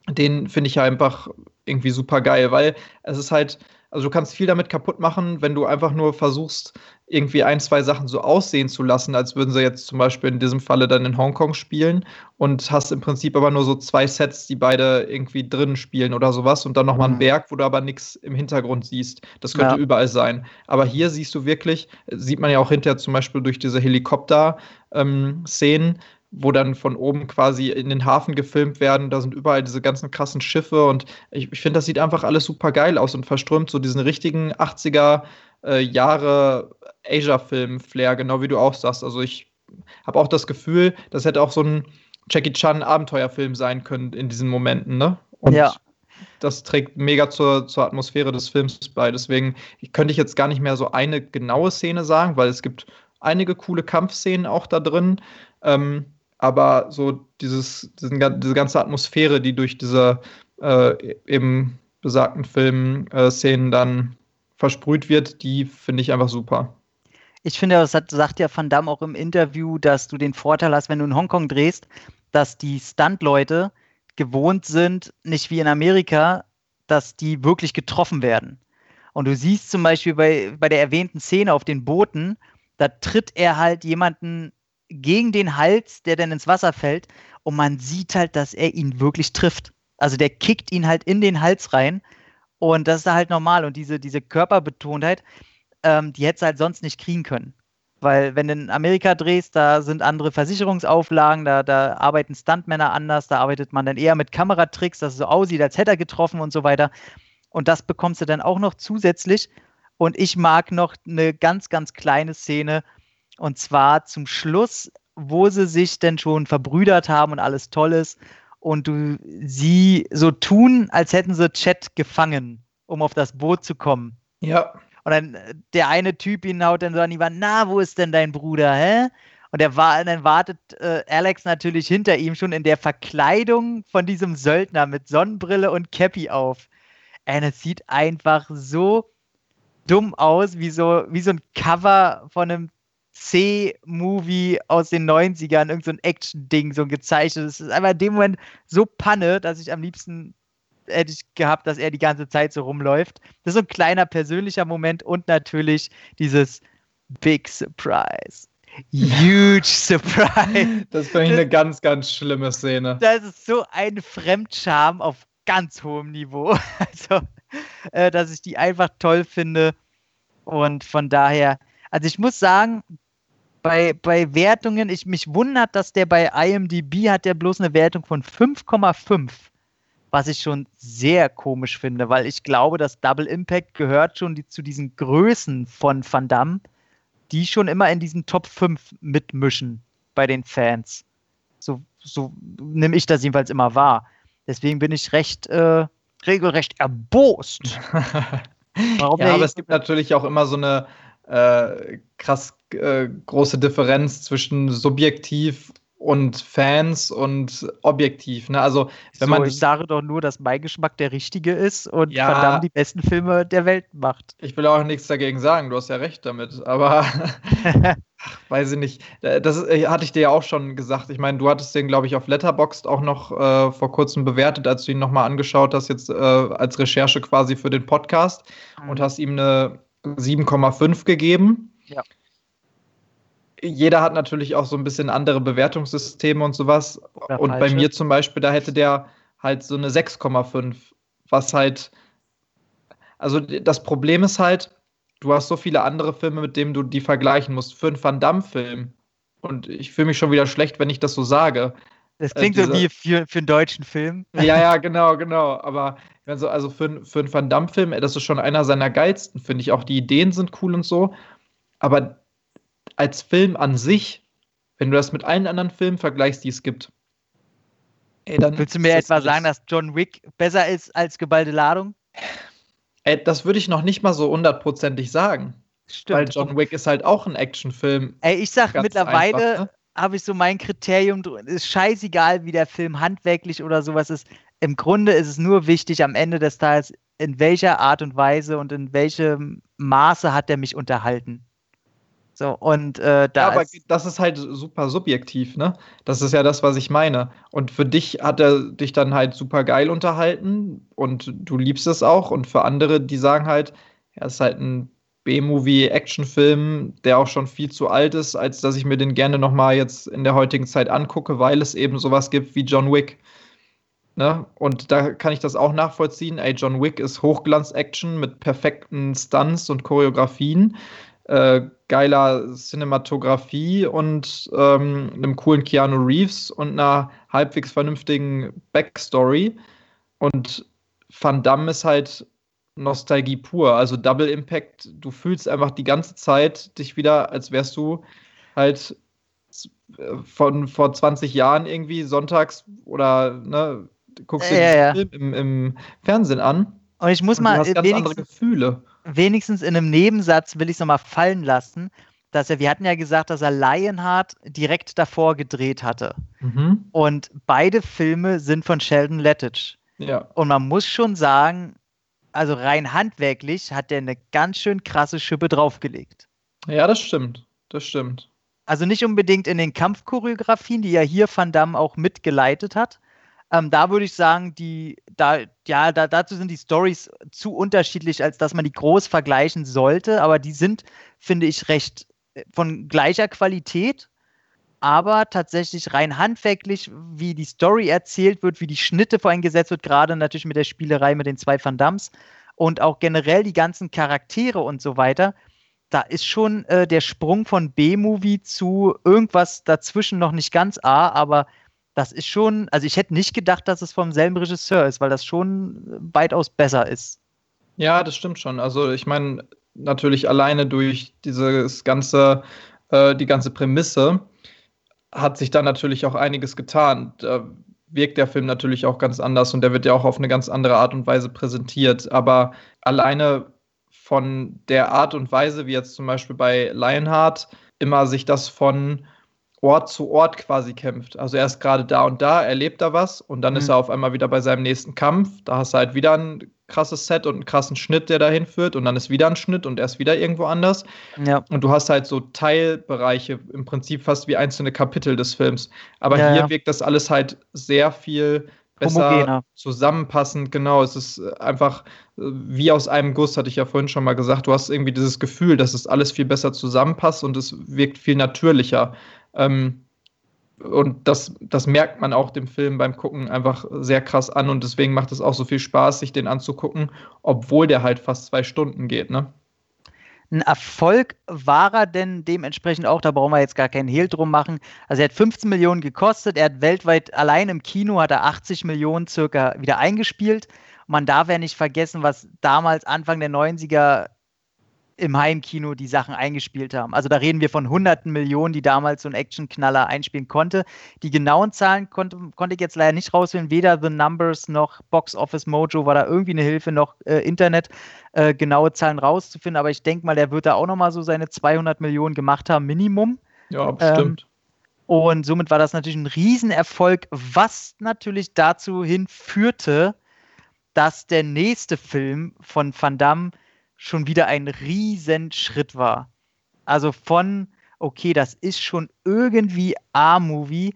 den finde ich einfach irgendwie super geil, weil es ist halt, also du kannst viel damit kaputt machen, wenn du einfach nur versuchst, irgendwie ein, zwei Sachen so aussehen zu lassen, als würden sie jetzt zum Beispiel in diesem Falle dann in Hongkong spielen und hast im Prinzip aber nur so zwei Sets, die beide irgendwie drin spielen oder sowas und dann nochmal mhm. einen Berg, wo du aber nichts im Hintergrund siehst. Das könnte ja. überall sein. Aber hier siehst du wirklich, sieht man ja auch hinterher zum Beispiel durch diese Helikopter-Szenen, ähm, wo dann von oben quasi in den Hafen gefilmt werden. Da sind überall diese ganzen krassen Schiffe und ich, ich finde, das sieht einfach alles super geil aus und verströmt so diesen richtigen 80er äh, Jahre Asia-Film-Flair, genau wie du auch sagst. Also ich habe auch das Gefühl, das hätte auch so ein Jackie Chan Abenteuerfilm sein können in diesen Momenten, ne? Und ja. das trägt mega zur, zur Atmosphäre des Films bei. Deswegen könnte ich jetzt gar nicht mehr so eine genaue Szene sagen, weil es gibt einige coole Kampfszenen auch da drin. Ähm, aber so dieses, diese ganze Atmosphäre, die durch diese äh, eben besagten Filmszenen äh, dann versprüht wird, die finde ich einfach super. Ich finde, das hat, sagt ja Van Damme auch im Interview, dass du den Vorteil hast, wenn du in Hongkong drehst, dass die Stunt-Leute gewohnt sind, nicht wie in Amerika, dass die wirklich getroffen werden. Und du siehst zum Beispiel bei, bei der erwähnten Szene auf den Booten, da tritt er halt jemanden gegen den Hals, der dann ins Wasser fällt, und man sieht halt, dass er ihn wirklich trifft. Also der kickt ihn halt in den Hals rein. Und das ist halt normal. Und diese, diese Körperbetontheit, ähm, die hätte es halt sonst nicht kriegen können. Weil wenn du in Amerika drehst, da sind andere Versicherungsauflagen, da, da arbeiten Stuntmänner anders, da arbeitet man dann eher mit Kameratricks, dass es so aussieht, als hätte er getroffen und so weiter. Und das bekommst du dann auch noch zusätzlich. Und ich mag noch eine ganz, ganz kleine Szene. Und zwar zum Schluss, wo sie sich denn schon verbrüdert haben und alles toll ist. Und du sie so tun, als hätten sie Chat gefangen, um auf das Boot zu kommen. Ja. Und dann äh, der eine Typ ihn haut dann so an die Wand, na, wo ist denn dein Bruder, hä? Und er war, dann wartet äh, Alex natürlich hinter ihm schon in der Verkleidung von diesem Söldner mit Sonnenbrille und Cappy auf. Und es sieht einfach so dumm aus, wie so, wie so ein Cover von einem C-Movie aus den 90ern, irgend so ein Action-Ding, so ein gezeichnetes. Es ist einfach in dem Moment so Panne, dass ich am liebsten hätte ich gehabt, dass er die ganze Zeit so rumläuft. Das ist so ein kleiner persönlicher Moment und natürlich dieses Big Surprise. Huge *laughs* Surprise. Das finde ich eine ganz, ganz schlimme Szene. Das ist so ein Fremdscham auf ganz hohem Niveau. *laughs* Also, äh, dass ich die einfach toll finde. Und von daher, also ich muss sagen, bei, bei Wertungen, ich mich wundert, dass der bei IMDb hat der bloß eine Wertung von 5,5 was ich schon sehr komisch finde, weil ich glaube, dass Double Impact gehört schon die, zu diesen Größen von Van Damme, die schon immer in diesen Top 5 mitmischen bei den Fans. So, so nehme ich das jedenfalls immer wahr. Deswegen bin ich recht, äh, regelrecht erbost. *laughs* Warum ja, aber es gibt natürlich auch immer so eine äh, krass äh, große Differenz zwischen subjektiv und Fans und objektiv. Ne? Also, wenn so, man. Ich sage doch nur, dass mein Geschmack der richtige ist und ja, verdammt die besten Filme der Welt macht. Ich will auch nichts dagegen sagen, du hast ja recht damit, aber *laughs* weiß ich nicht. Das äh, hatte ich dir ja auch schon gesagt. Ich meine, du hattest den, glaube ich, auf Letterboxd auch noch äh, vor kurzem bewertet, als du ihn nochmal angeschaut hast, jetzt äh, als Recherche quasi für den Podcast mhm. und hast ihm eine 7,5 gegeben. Ja jeder hat natürlich auch so ein bisschen andere Bewertungssysteme und sowas. Oder und falsche. bei mir zum Beispiel, da hätte der halt so eine 6,5, was halt. Also das Problem ist halt, du hast so viele andere Filme, mit denen du die vergleichen musst. Für einen Van Damme-Film. Und ich fühle mich schon wieder schlecht, wenn ich das so sage. Das äh, klingt äh, so wie für, für einen deutschen Film. *laughs* Ja, ja, genau, genau. Aber also, also für, für einen Van Damme-Film, das ist schon einer seiner geilsten, finde ich. Auch die Ideen sind cool und so. Aber als Film an sich, wenn du das mit allen anderen Filmen vergleichst, die es gibt. Ey, Willst du mir etwa sagen, dass John Wick besser ist als geballte Ladung? Ey, das würde ich noch nicht mal so hundertprozentig sagen. Stimmt. Weil John Wick ist halt auch ein Actionfilm. Ey, ich sag mittlerweile ne? habe ich so mein Kriterium, ist scheißegal, wie der Film handwerklich oder sowas ist. Im Grunde ist es nur wichtig am Ende des Tages, in welcher Art und Weise und in welchem Maße hat er mich unterhalten. So, und äh, da. Ja, aber das ist halt super subjektiv, ne? Das ist ja das, was ich meine. Und für dich hat er dich dann halt super geil unterhalten und du liebst es auch. Und für andere, die sagen halt, er ist halt ein B-Movie-Actionfilm, der auch schon viel zu alt ist, als dass ich mir den gerne nochmal jetzt in der heutigen Zeit angucke, weil es eben sowas gibt wie John Wick. Ne? Und da kann ich das auch nachvollziehen. Ey, John Wick ist Hochglanz-Action mit perfekten Stunts und Choreografien äh, geiler Cinematografie und ähm, einem coolen Keanu Reeves und einer halbwegs vernünftigen Backstory. Und Van Damme ist halt Nostalgie pur. Also Double Impact, du fühlst einfach die ganze Zeit dich wieder, als wärst du halt von vor 20 Jahren irgendwie sonntags oder ne, guckst Ja, dir ja. den Film im, im Fernsehen an Und ich muss und mal du hast äh, ganz andere Gefühle. Wenigstens in einem Nebensatz will ich es nochmal fallen lassen, dass er, wir hatten ja gesagt, dass er Lionheart direkt davor gedreht hatte. Mhm. Und beide Filme sind von Sheldon Lettich. Ja. Und man muss schon sagen, also rein handwerklich hat er eine ganz schön krasse Schippe draufgelegt. ja, das stimmt. Das stimmt. Also nicht unbedingt in den Kampfchoreografien, die ja hier Van Damme auch mitgeleitet hat. Ähm, da würde ich sagen, die, da, ja, da, dazu sind die Stories zu unterschiedlich, als dass man die groß vergleichen sollte. Aber die sind, finde ich, recht äh, von gleicher Qualität. Aber tatsächlich rein handwerklich, wie die Story erzählt wird, wie die Schnitte vor allem gesetzt wird, gerade natürlich mit der Spielerei mit den zwei Van Dams und auch generell die ganzen Charaktere und so weiter, da ist schon äh, der Sprung von B-Movie zu irgendwas dazwischen noch nicht ganz A, aber das ist schon, also ich hätte nicht gedacht, dass es vom selben Regisseur ist, weil das schon weitaus besser ist. Ja, das stimmt schon. Also ich meine, natürlich alleine durch dieses ganze, äh, die ganze Prämisse hat sich da natürlich auch einiges getan. Da wirkt der Film natürlich auch ganz anders und der wird ja auch auf eine ganz andere Art und Weise präsentiert. Aber alleine von der Art und Weise, wie jetzt zum Beispiel bei Lionheart, immer sich das von Ort zu Ort quasi kämpft. Also er ist gerade da und da, erlebt da was und dann Mhm. ist er auf einmal wieder bei seinem nächsten Kampf. Da hast du halt wieder ein krasses Set und einen krassen Schnitt, der dahin führt und dann ist wieder ein Schnitt und er ist wieder irgendwo anders. Ja, Und du hast halt so Teilbereiche, im Prinzip fast wie einzelne Kapitel des Films. Aber Ja, hier ja. wirkt das alles halt sehr viel besser Homogener. zusammenpassend. Genau, es ist äh, einfach äh, wie aus einem Guss, hatte ich ja vorhin schon mal gesagt. Du hast irgendwie dieses Gefühl, dass es alles viel besser zusammenpasst und es wirkt viel natürlicher. Ähm, und das, das merkt man auch dem Film beim Gucken einfach sehr krass an und deswegen macht es auch so viel Spaß, sich den anzugucken, obwohl der halt fast zwei Stunden geht, ne? Ein Erfolg war er denn dementsprechend auch, da brauchen wir jetzt gar keinen Hehl drum machen. Also er hat 15 Millionen gekostet, er hat weltweit allein im Kino hat er 80 Millionen circa wieder eingespielt. Man darf ja nicht vergessen, was damals Anfang der 90er im Heimkino die Sachen eingespielt haben. Also da reden wir von hunderten Millionen, die damals so ein Actionknaller einspielen konnte. Die genauen Zahlen konnte, konnte ich jetzt leider nicht rausfinden. Weder The Numbers noch Box Office Mojo war da irgendwie eine Hilfe, noch äh, Internet äh, genaue Zahlen rauszufinden. Aber ich denke mal, der wird da auch nochmal so seine 200 Millionen gemacht haben, Minimum. Ja, bestimmt. Und somit war das natürlich ein Riesenerfolg, was natürlich dazu hinführte, dass der nächste Film von Van Damme schon wieder ein Riesenschritt war. Also von, okay, das ist schon irgendwie A-Movie,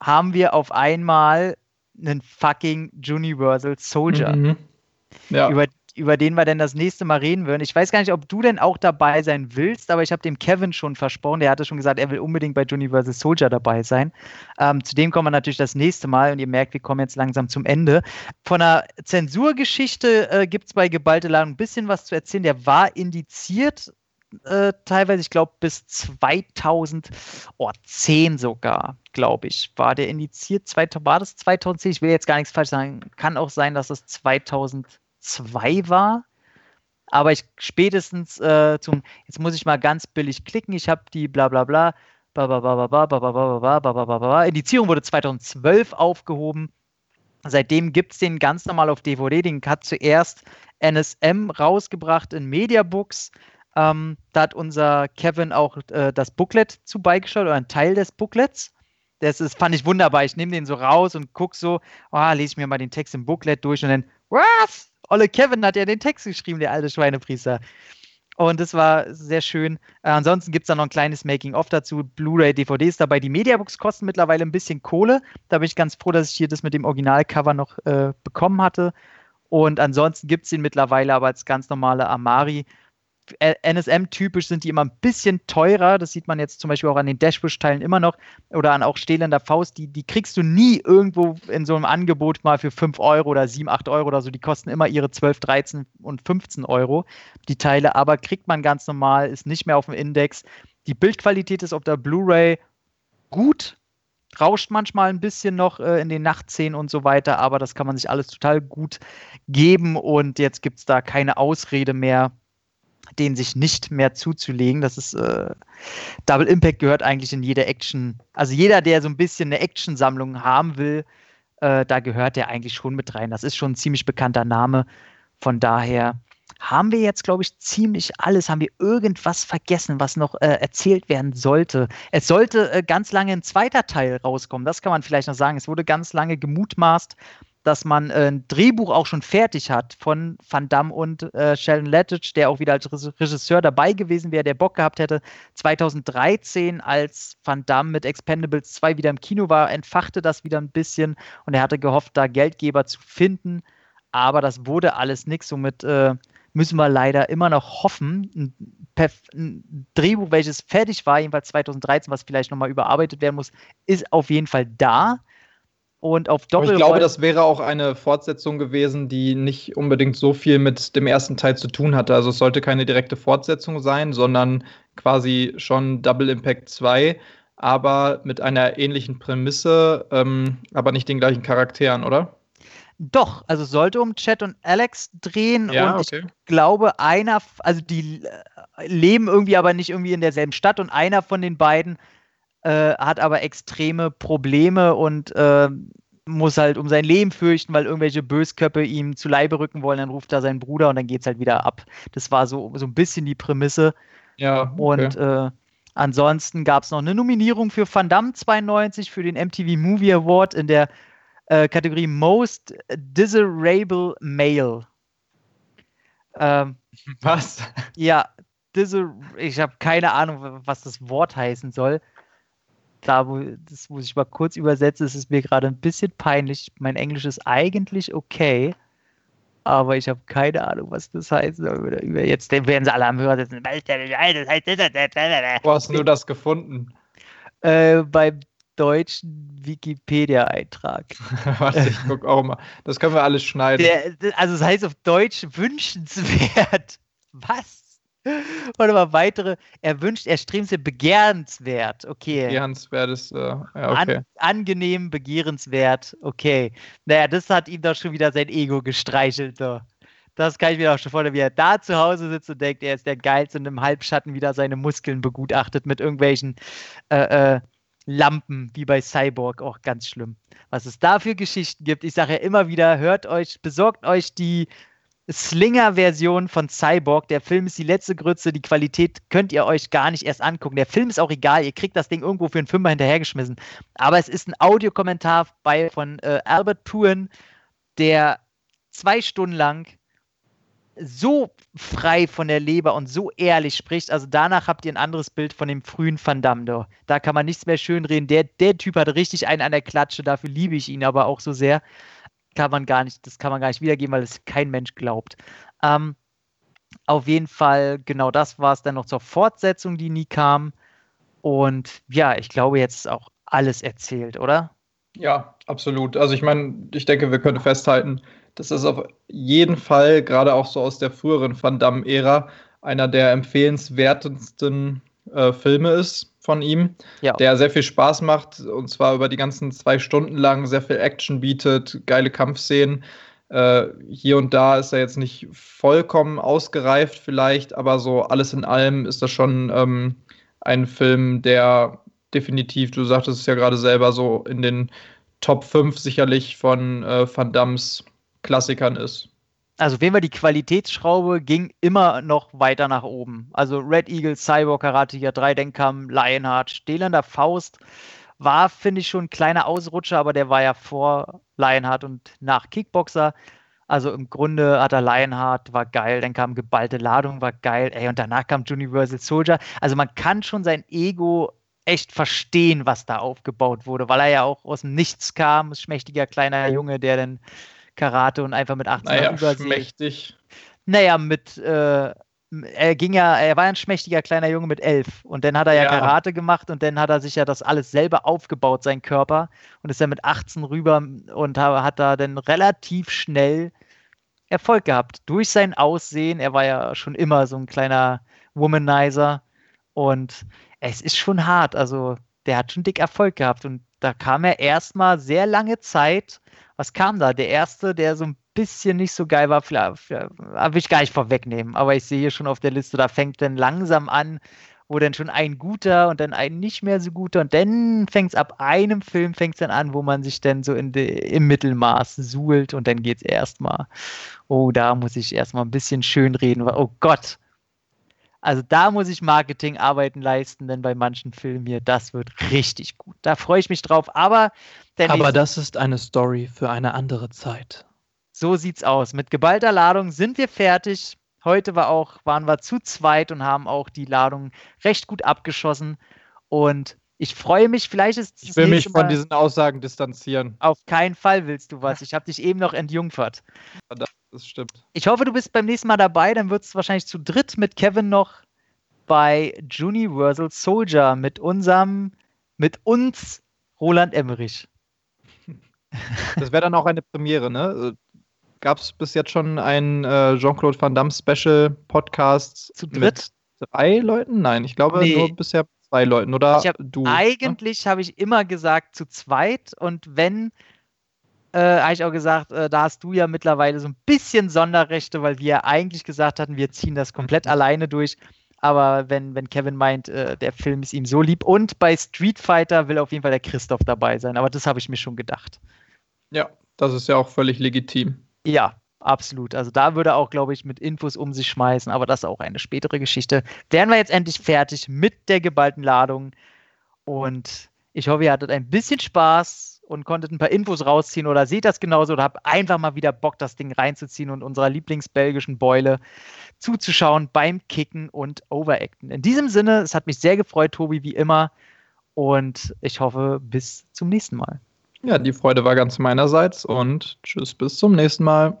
haben wir auf einmal einen fucking Universal Soldier, Mhm. Ja. über, über den wir denn das nächste Mal reden würden. Ich weiß gar nicht, ob du denn auch dabei sein willst, aber ich habe dem Kevin schon versprochen, der hatte schon gesagt, er will unbedingt bei Universal Soldier dabei sein. Ähm, zu dem kommen wir natürlich das nächste Mal und ihr merkt, wir kommen jetzt langsam zum Ende. Von der Zensurgeschichte äh, gibt es bei Geballte Ladung ein bisschen was zu erzählen. Der war indiziert äh, teilweise, ich glaube, bis 2010 sogar, glaube ich, war der indiziert. War das 2010? Ich will jetzt gar nichts falsch sagen. Kann auch sein, dass es 2002 war. Aber ich spätestens äh, zum, jetzt muss ich mal ganz billig klicken. Ich habe die bla bla bla. Ba, ba, ba, ba, ba, ba, ba, ba, ba, ba. Indizierung wurde 2012 aufgehoben. Seitdem gibt es den ganz normal auf DVD. Den hat zuerst NSM rausgebracht in Mediabooks. Ähm, da hat unser Kevin auch äh, das Booklet zu beigeschaut oder einen Teil des Booklets. Das ist, fand ich wunderbar. Ich nehme den so raus und gucke so, oh, lese ich mir mal den Text im Booklet durch und dann, was? Olle Kevin hat ja den Text geschrieben, der alte Schweinepriester. Und das war sehr schön. Äh, ansonsten gibt es da noch ein kleines Making-of dazu. Blu-ray, DVDs dabei. Die Mediabooks kosten mittlerweile ein bisschen Kohle. Da bin ich ganz froh, dass ich hier das mit dem Originalcover noch äh, bekommen hatte. Und ansonsten gibt es ihn mittlerweile aber als ganz normale Amari. NSM-typisch sind die immer ein bisschen teurer. Das sieht man jetzt zum Beispiel auch an den Dashbush-Teilen immer noch oder an auch Stehlender Faust. Die, die kriegst du nie irgendwo in so einem Angebot mal für 5 Euro oder 7, 8 Euro oder so. Die kosten immer ihre 12, 13 und 15 Euro, die Teile. Aber kriegt man ganz normal, ist nicht mehr auf dem Index. Die Bildqualität ist auf der Blu-ray gut. Rauscht manchmal ein bisschen noch äh, in den Nachtszenen und so weiter, aber das kann man sich alles total gut geben und jetzt gibt es da keine Ausrede mehr, den sich nicht mehr zuzulegen. Das ist äh, Double Impact gehört eigentlich in jede Action. Also jeder, der so ein bisschen eine Action-Sammlung haben will, Äh, da gehört er eigentlich schon mit rein. Das ist schon ein ziemlich bekannter Name. Von daher haben wir jetzt, glaube ich, ziemlich alles. Haben wir irgendwas vergessen, was noch äh, erzählt werden sollte? Es sollte äh, ganz lange ein zweiter Teil rauskommen. Das kann man vielleicht noch sagen. Es wurde ganz lange gemutmaßt, dass man äh, ein Drehbuch auch schon fertig hat von Van Damme und äh, Sheldon Lettich, der auch wieder als Regisseur dabei gewesen wäre, der Bock gehabt hätte. 2013, als Van Damme mit Expendables 2 wieder im Kino war, entfachte das wieder ein bisschen und er hatte gehofft, da Geldgeber zu finden. Aber das wurde alles nichts. Somit äh, müssen wir leider immer noch hoffen. Ein, ein, Drehbuch, welches fertig war, jedenfalls 2013, was vielleicht nochmal überarbeitet werden muss, ist auf jeden Fall da. Und auf Doppel. ich glaube, das wäre auch eine Fortsetzung gewesen, die nicht unbedingt so viel mit dem ersten Teil zu tun hatte. Also es sollte keine direkte Fortsetzung sein, sondern quasi schon Double Impact 2, aber mit einer ähnlichen Prämisse, ähm, aber nicht den gleichen Charakteren, oder? Doch, also sollte um Chat und Alex drehen ja, und okay. ich glaube, einer, also die äh, leben irgendwie aber nicht irgendwie in derselben Stadt und einer von den beiden äh, hat aber extreme Probleme und äh, muss halt um sein Leben fürchten, weil irgendwelche Bösköpfe ihm zu Leibe rücken wollen. Dann ruft er seinen Bruder und dann geht es halt wieder ab. Das war so, so ein bisschen die Prämisse. Ja. Okay. Und äh, ansonsten gab es noch eine Nominierung für Van Damme 92 für den MTV Movie Award in der äh, Kategorie Most Desirable Male. Ähm, was? Ja, ich habe keine Ahnung, was das Wort heißen soll da, wo, das muss ich mal kurz übersetzen, es ist mir gerade ein bisschen peinlich. Mein Englisch ist eigentlich okay, aber ich habe keine Ahnung, was das heißt. Jetzt werden sie alle am Hörer sitzen. Wo hast du das gefunden? Äh, beim deutschen Wikipedia-Eintrag. *laughs* Warte, ich gucke auch mal. Das können wir alles schneiden. Der, also es heißt auf Deutsch wünschenswert. *laughs* Was? *laughs* Warte mal, weitere. Er wünscht, er strebt begehrenswert. Okay. Begehrenswert ist, äh, ja, okay. An, angenehm, begehrenswert. Okay. Naja, das hat ihm doch schon wieder sein Ego gestreichelt. So. Das kann ich mir auch schon vorstellen, wie er da zu Hause sitzt und denkt, er ist der Geilste und im Halbschatten wieder seine Muskeln begutachtet mit irgendwelchen äh, äh, Lampen, wie bei Cyborg. Auch ganz schlimm. Was es da für Geschichten gibt. Ich sage ja immer wieder, hört euch, besorgt euch die Slinger-Version von Cyborg. Der Film ist die letzte Grütze. Die Qualität könnt ihr euch gar nicht erst angucken. Der Film ist auch egal. Ihr kriegt das Ding irgendwo für einen Fünfer hinterhergeschmissen. Aber es ist ein Audiokommentar von äh, Albert Puen, der zwei Stunden lang so frei von der Leber und so ehrlich spricht. Also danach habt ihr ein anderes Bild von dem frühen Van Damme. Da kann man nichts mehr schönreden. Der, der Typ hat richtig einen an der Klatsche. Dafür liebe ich ihn aber auch so sehr kann man gar nicht, das kann man gar nicht wiedergeben, weil es kein Mensch glaubt. Ähm, auf jeden Fall, genau das war es dann noch zur Fortsetzung, die nie kam. Und ja, ich glaube, jetzt ist auch alles erzählt, oder? Ja, absolut. Also ich meine, ich denke, wir können festhalten, dass das auf jeden Fall, gerade auch so aus der früheren Van Damme-Ära, einer der empfehlenswertesten äh, Filme ist von ihm, ja. der sehr viel Spaß macht und zwar über die ganzen zwei Stunden lang sehr viel Action bietet, geile Kampfszenen. Äh, hier und da ist er jetzt nicht vollkommen ausgereift, vielleicht, aber so alles in allem ist das schon ähm, ein Film, der definitiv, du sagtest es ja gerade selber, so in den Top 5 sicherlich von äh, Van Dams Klassikern ist also wenn wir die Qualitätsschraube ging immer noch weiter nach oben. Also Red Eagle, Cyborg, Karate hier 3, dann kam Lionheart, Stählender Faust war, finde ich, schon ein kleiner Ausrutscher, aber der war ja vor Lionheart und nach Kickboxer. Also im Grunde hat er Lionheart, war geil, dann kam geballte Ladung, war geil, ey, und danach kam Universal Soldier. Also man kann schon sein Ego echt verstehen, was da aufgebaut wurde, weil er ja auch aus dem Nichts kam, schmächtiger kleiner Junge, der dann Karate und einfach mit 18 naja, Übersee. schmächtig. Naja, mit, äh, er ging ja, er war ein schmächtiger kleiner Junge mit elf und dann hat er ja, ja, Karate gemacht und dann hat er sich ja das alles selber aufgebaut, sein Körper und ist ja mit 18 rüber und hat da dann relativ schnell Erfolg gehabt. Durch sein Aussehen, er war ja schon immer so ein kleiner Womanizer und es ist schon hart, also der hat schon dick Erfolg gehabt und da kam er erstmal sehr lange Zeit was kam da? Der erste, der so ein bisschen nicht so geil war, vielleicht, will ich gar nicht vorwegnehmen, aber ich sehe hier schon auf der Liste, da fängt dann langsam an wo dann schon ein guter und dann ein nicht mehr so guter und dann fängt es ab einem Film fängt's dann an, wo man sich dann so in de, im Mittelmaß suhlt und dann geht es erstmal, oh, da muss ich erstmal ein bisschen schön reden, oh Gott. Also da muss ich Marketingarbeiten leisten, denn bei manchen Filmen hier, das wird richtig gut. Da freue ich mich drauf. Aber, aber das ist eine Story für eine andere Zeit. So sieht's aus. Mit geballter Ladung sind wir fertig. Heute war auch, waren wir zu zweit und haben auch die Ladung recht gut abgeschossen. Und ich freue mich, vielleicht ist Ich will mich von Mal diesen Aussagen distanzieren. Auf keinen Fall willst du was. Ich habe dich eben noch entjungfert. Das stimmt. Ich hoffe, du bist beim nächsten Mal dabei. Dann wird es wahrscheinlich zu dritt mit Kevin noch bei Universal Soldier mit unserem, mit uns Roland Emmerich. *laughs* Das wäre dann auch eine Premiere, ne? gab es bis jetzt schon einen äh, Jean-Claude Van Damme Special Podcast Zu dritt? mit drei Leuten? Nein, ich glaube nee. nur bisher zwei Leuten oder hab, du. Ne? Eigentlich ne? habe ich immer gesagt zu zweit und wenn äh, habe ich auch gesagt, äh, da hast du ja mittlerweile so ein bisschen Sonderrechte, weil wir eigentlich gesagt hatten, wir ziehen das komplett mhm. alleine durch. Aber wenn, wenn Kevin meint, äh, der Film ist ihm so lieb und bei Street Fighter will auf jeden Fall der Christoph dabei sein. Aber das habe ich mir schon gedacht. Ja, das ist ja auch völlig legitim. Ja, absolut. Also da würde er auch, glaube ich, mit Infos um sich schmeißen, aber das ist auch eine spätere Geschichte. Wären wir jetzt endlich fertig mit der geballten Ladung und ich hoffe, ihr hattet ein bisschen Spaß und konntet ein paar Infos rausziehen oder seht das genauso oder habt einfach mal wieder Bock, das Ding reinzuziehen und unserer lieblingsbelgischen Beule zuzuschauen beim Kicken und Overacten. In diesem Sinne, es hat mich sehr gefreut, Tobi, wie immer. Und ich hoffe, bis zum nächsten Mal. Ja, die Freude war ganz meinerseits und tschüss, bis zum nächsten Mal.